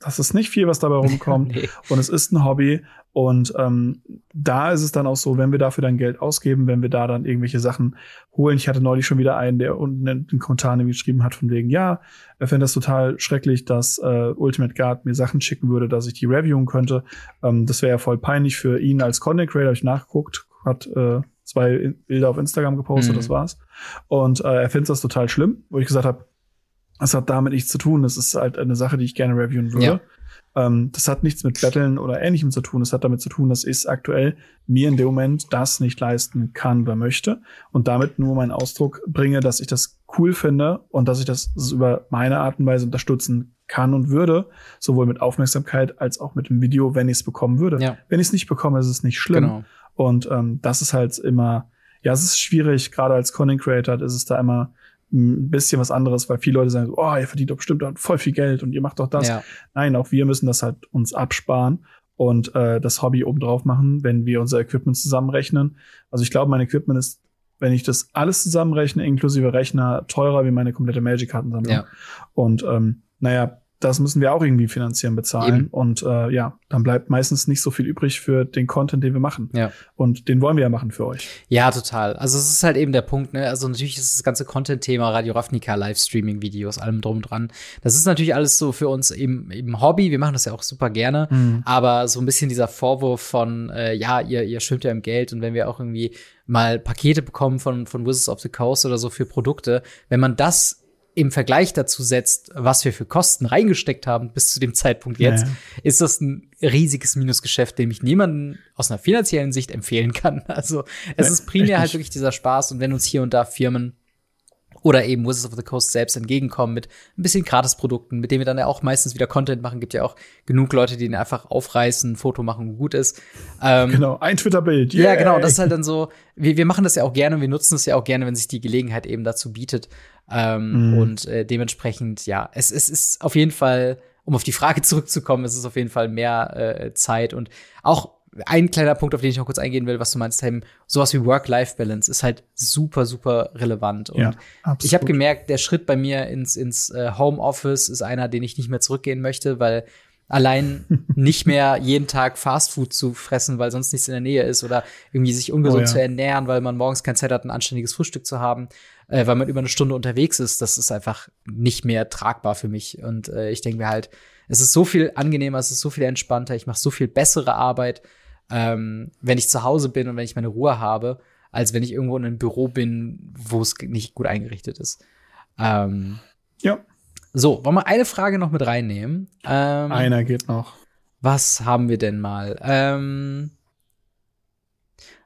das ist nicht viel, was dabei rumkommt. nee. Und es ist ein Hobby. Und ähm, da ist es dann auch so, wenn wir dafür dann Geld ausgeben, wenn wir da dann irgendwelche Sachen holen. Ich hatte neulich schon wieder einen, der unten in den Kommentaren geschrieben hat, von wegen, ja, er fände das total schrecklich, dass äh, Ultimate Guard mir Sachen schicken würde, dass ich die reviewen könnte. Ähm, das wäre ja voll peinlich für ihn als Content Creator. Hab ich nachgeguckt, hat äh, zwei Bilder auf Instagram gepostet, mhm. das war's. Und äh, er findet das total schlimm, wo ich gesagt habe, das hat damit nichts zu tun. Das ist halt eine Sache, die ich gerne reviewen würde. Ja. Ähm, das hat nichts mit Battlen oder ähnlichem zu tun. Das hat damit zu tun, dass ich aktuell mir in dem Moment das nicht leisten kann oder möchte und damit nur meinen Ausdruck bringe, dass ich das cool finde und dass ich das über meine Art und Weise unterstützen kann und würde, sowohl mit Aufmerksamkeit als auch mit dem Video, wenn ich es bekommen würde. Ja. Wenn ich es nicht bekomme, ist es nicht schlimm. Genau. Und ähm, das ist halt immer, ja, es ist schwierig, gerade als Content Creator ist es da immer ein bisschen was anderes, weil viele Leute sagen, oh, ihr verdient doch bestimmt voll viel Geld und ihr macht doch das. Ja. Nein, auch wir müssen das halt uns absparen und äh, das Hobby obendrauf machen, wenn wir unser Equipment zusammenrechnen. Also ich glaube, mein Equipment ist, wenn ich das alles zusammenrechne, inklusive Rechner, teurer wie meine komplette Magic-Kartensammlung. Ja. Und ähm, naja, das müssen wir auch irgendwie finanzieren, bezahlen. Eben. Und äh, ja, dann bleibt meistens nicht so viel übrig für den Content, den wir machen. Ja. Und den wollen wir ja machen für euch. Ja, total. Also es ist halt eben der Punkt, ne? Also natürlich ist das ganze Content-Thema Radio Ravnica, Livestreaming-Videos, allem drum dran. Das ist natürlich alles so für uns eben, eben Hobby. Wir machen das ja auch super gerne. Mhm. Aber so ein bisschen dieser Vorwurf von, äh, ja, ihr, ihr schwimmt ja im Geld und wenn wir auch irgendwie mal Pakete bekommen von, von Wizards of the Coast oder so für Produkte, wenn man das im Vergleich dazu setzt, was wir für Kosten reingesteckt haben bis zu dem Zeitpunkt jetzt, ja. ist das ein riesiges Minusgeschäft, dem ich niemanden aus einer finanziellen Sicht empfehlen kann. Also es ja, ist primär halt wirklich dieser Spaß und wenn uns hier und da Firmen oder eben Wizards of the Coast selbst entgegenkommen mit ein bisschen Gratisprodukten, mit denen wir dann ja auch meistens wieder Content machen. Gibt ja auch genug Leute, die den einfach aufreißen, ein Foto machen, gut ist. Ähm, genau, ein Twitter-Bild. Yeah. Ja, genau. Das ist halt dann so, wir, wir machen das ja auch gerne und wir nutzen es ja auch gerne, wenn sich die Gelegenheit eben dazu bietet. Ähm, mhm. Und äh, dementsprechend, ja, es, es ist auf jeden Fall, um auf die Frage zurückzukommen, es ist auf jeden Fall mehr äh, Zeit und auch ein kleiner Punkt, auf den ich noch kurz eingehen will, was du meinst, Tim, sowas wie Work-Life-Balance ist halt super, super relevant. Und ja, ich habe gemerkt, der Schritt bei mir ins, ins äh, Homeoffice ist einer, den ich nicht mehr zurückgehen möchte, weil allein nicht mehr jeden Tag Fastfood zu fressen, weil sonst nichts in der Nähe ist oder irgendwie sich ungesund oh, ja. zu ernähren, weil man morgens keine Zeit hat, ein anständiges Frühstück zu haben, äh, weil man über eine Stunde unterwegs ist, das ist einfach nicht mehr tragbar für mich. Und äh, ich denke mir halt, es ist so viel angenehmer, es ist so viel entspannter, ich mache so viel bessere Arbeit, ähm, wenn ich zu Hause bin und wenn ich meine Ruhe habe, als wenn ich irgendwo in einem Büro bin, wo es nicht gut eingerichtet ist. Ähm, ja. So, wollen wir eine Frage noch mit reinnehmen? Ähm, Einer geht noch. Was haben wir denn mal? Ähm,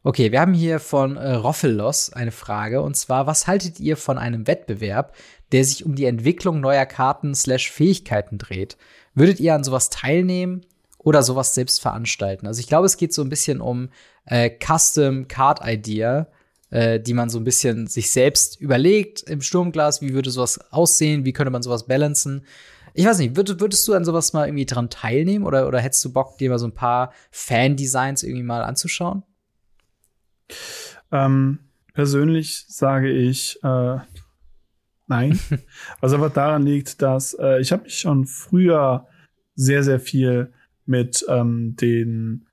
okay, wir haben hier von äh, Roffelos eine Frage und zwar: Was haltet ihr von einem Wettbewerb, der sich um die Entwicklung neuer Karten/Fähigkeiten dreht? Würdet ihr an sowas teilnehmen oder sowas selbst veranstalten? Also ich glaube, es geht so ein bisschen um äh, Custom Card Idea äh, die man so ein bisschen sich selbst überlegt im Sturmglas, wie würde sowas aussehen, wie könnte man sowas balancen. Ich weiß nicht, würdest, würdest du an sowas mal irgendwie dran teilnehmen oder, oder hättest du Bock, dir mal so ein paar Fan-Designs irgendwie mal anzuschauen? Ähm, persönlich sage ich äh, nein. Was aber daran liegt, dass äh, ich habe mich schon früher sehr, sehr viel mit ähm, den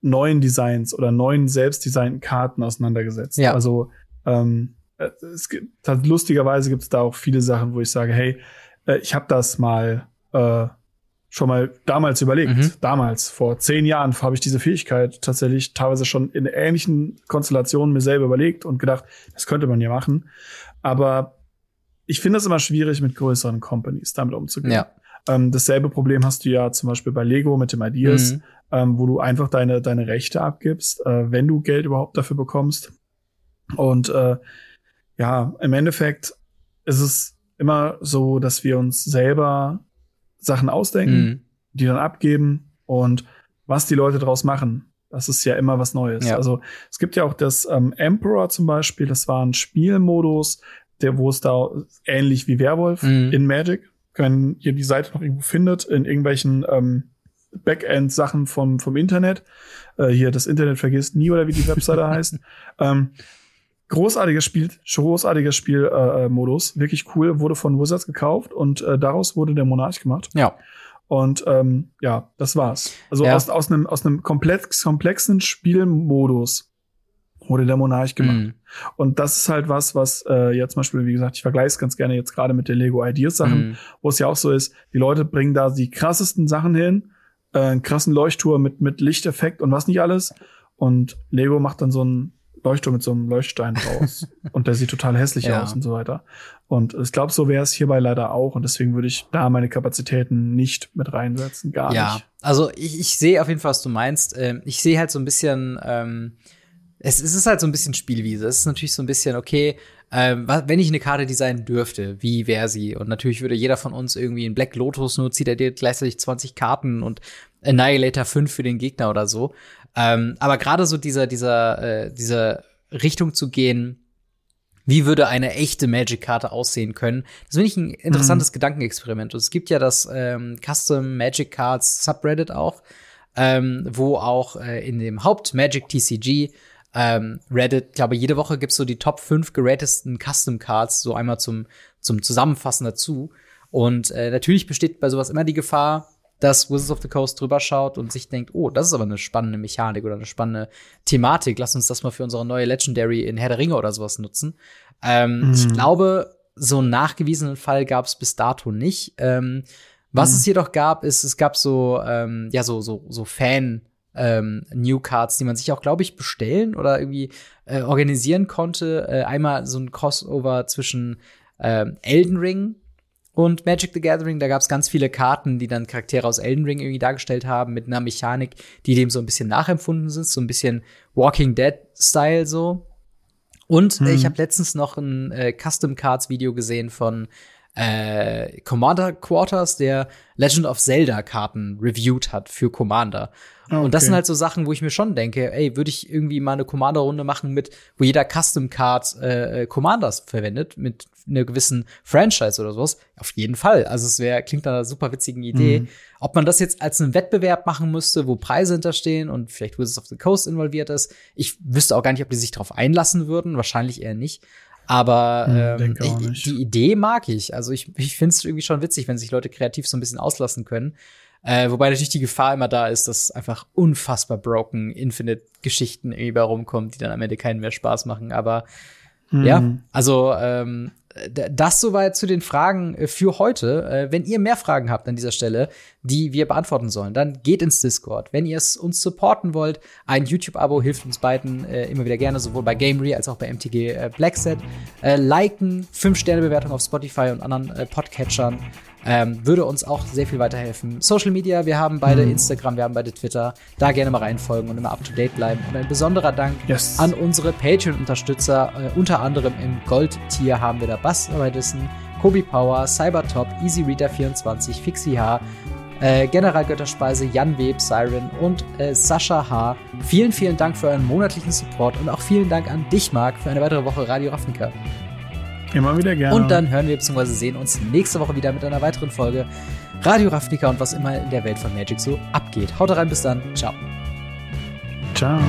neuen Designs oder neuen selbstdesignten Karten auseinandergesetzt. Ja. Also ähm, äh, es gibt lustigerweise gibt es da auch viele Sachen, wo ich sage, hey, äh, ich habe das mal äh, schon mal damals überlegt. Mhm. Damals, vor zehn Jahren, habe ich diese Fähigkeit tatsächlich teilweise schon in ähnlichen Konstellationen mir selber überlegt und gedacht, das könnte man ja machen. Aber ich finde es immer schwierig, mit größeren Companies damit umzugehen. Ja. Ähm, dasselbe Problem hast du ja zum Beispiel bei Lego mit dem Ideas, mhm. ähm, wo du einfach deine, deine Rechte abgibst, äh, wenn du Geld überhaupt dafür bekommst. Und äh, ja, im Endeffekt ist es immer so, dass wir uns selber Sachen ausdenken, mhm. die dann abgeben und was die Leute daraus machen. Das ist ja immer was Neues. Ja. Also es gibt ja auch das ähm, Emperor zum Beispiel, das war ein Spielmodus, der, wo es da ähnlich wie Werwolf mhm. in Magic, wenn ihr die Seite noch irgendwo findet, in irgendwelchen ähm, Backend-Sachen vom, vom Internet. Äh, hier, das Internet vergisst nie oder wie die Webseite heißt. Ähm, großartiges Spiel, großartiger Spielmodus, äh, wirklich cool, wurde von Wizards gekauft und äh, daraus wurde der Monarch gemacht. Ja. Und ähm, ja, das war's. Also ja. aus, aus einem aus einem komplex, komplexen Spielmodus wurde der Monarch gemacht. Mhm. Und das ist halt was, was äh, jetzt zum Beispiel, wie gesagt, ich vergleiche es ganz gerne jetzt gerade mit den Lego Ideas Sachen, mhm. wo es ja auch so ist, die Leute bringen da die krassesten Sachen hin, äh, einen krassen Leuchtturm mit, mit Lichteffekt und was nicht alles. Und Lego macht dann so einen Leuchtturm mit so einem Leuchtstein raus. und der sieht total hässlich ja. aus und so weiter. Und ich glaube, so wäre es hierbei leider auch. Und deswegen würde ich da meine Kapazitäten nicht mit reinsetzen. Gar ja. nicht. Ja, also ich, ich sehe auf jeden Fall, was du meinst. Ähm, ich sehe halt so ein bisschen, ähm, es, es ist halt so ein bisschen Spielwiese. Es ist natürlich so ein bisschen, okay, ähm, wenn ich eine Karte designen dürfte, wie wäre sie? Und natürlich würde jeder von uns irgendwie in Black Lotus nur zieht er dir gleichzeitig 20 Karten und Annihilator 5 für den Gegner oder so. Ähm, aber gerade so dieser, dieser, äh, dieser Richtung zu gehen, wie würde eine echte Magic-Karte aussehen können? Das finde ich ein interessantes mhm. Gedankenexperiment. Und es gibt ja das ähm, Custom Magic Cards Subreddit auch, ähm, wo auch äh, in dem Haupt Magic TCG ähm, Reddit, glaube jede Woche gibt's so die Top 5 geratesten Custom Cards, so einmal zum, zum Zusammenfassen dazu. Und äh, natürlich besteht bei sowas immer die Gefahr, dass Wizards of the Coast drüber schaut und sich denkt, oh, das ist aber eine spannende Mechanik oder eine spannende Thematik. Lass uns das mal für unsere neue Legendary in Herr der Ringe oder sowas nutzen. Ähm, mhm. Ich glaube, so einen nachgewiesenen Fall gab es bis dato nicht. Ähm, was mhm. es jedoch gab, ist, es gab so, ähm, ja, so, so, so Fan- ähm, New Cards, die man sich auch, glaube ich, bestellen oder irgendwie äh, organisieren konnte. Äh, einmal so ein Crossover zwischen äh, Elden Ring und Magic the Gathering. Da gab es ganz viele Karten, die dann Charaktere aus Elden Ring irgendwie dargestellt haben, mit einer Mechanik, die dem so ein bisschen nachempfunden sind, so ein bisschen Walking Dead-Style so. Und äh, ich habe letztens noch ein äh, Custom Cards Video gesehen von äh, Commander Quarters, der Legend of Zelda Karten reviewed hat für Commander. Okay. Und das sind halt so Sachen, wo ich mir schon denke, ey, würde ich irgendwie mal eine Commander-Runde machen mit, wo jeder Custom Card äh, äh, Commanders verwendet, mit einer gewissen Franchise oder sowas? Auf jeden Fall. Also es wäre, klingt nach einer super witzigen Idee. Mhm. Ob man das jetzt als einen Wettbewerb machen müsste, wo Preise hinterstehen und vielleicht Wizards of the Coast involviert ist, ich wüsste auch gar nicht, ob die sich darauf einlassen würden. Wahrscheinlich eher nicht. Aber hm, ähm, ich, die Idee mag ich. Also ich, ich finde es irgendwie schon witzig, wenn sich Leute kreativ so ein bisschen auslassen können. Äh, wobei natürlich die Gefahr immer da ist, dass einfach unfassbar broken Infinite-Geschichten irgendwie bei rumkommt, die dann am Ende keinen mehr Spaß machen. Aber mhm. ja, also ähm, das soweit zu den Fragen äh, für heute. Äh, wenn ihr mehr Fragen habt an dieser Stelle, die wir beantworten sollen, dann geht ins Discord. Wenn ihr es uns supporten wollt, ein YouTube-Abo hilft uns beiden äh, immer wieder gerne, sowohl bei Gamery als auch bei MTG Blackset. Liken, 5-Sterne-Bewertung auf Spotify und anderen Podcatchern. Ähm, würde uns auch sehr viel weiterhelfen. Social Media, wir haben beide mhm. Instagram, wir haben beide Twitter. Da gerne mal reinfolgen und immer up to date bleiben. Und ein besonderer Dank yes. an unsere Patreon-Unterstützer. Äh, unter anderem im Gold-Tier haben wir da Bass Arbeitessen, Kobi Power, Cybertop, EasyReader24, Fixie H, äh, General Götterspeise, Jan Web, Siren und äh, Sascha H. Vielen, vielen Dank für euren monatlichen Support und auch vielen Dank an dich, Marc, für eine weitere Woche Radio Ravnica. Immer wieder gerne. Und dann hören wir bzw. sehen uns nächste Woche wieder mit einer weiteren Folge Radio Ravnica und was immer in der Welt von Magic so abgeht. Haut rein, bis dann. Ciao. Ciao.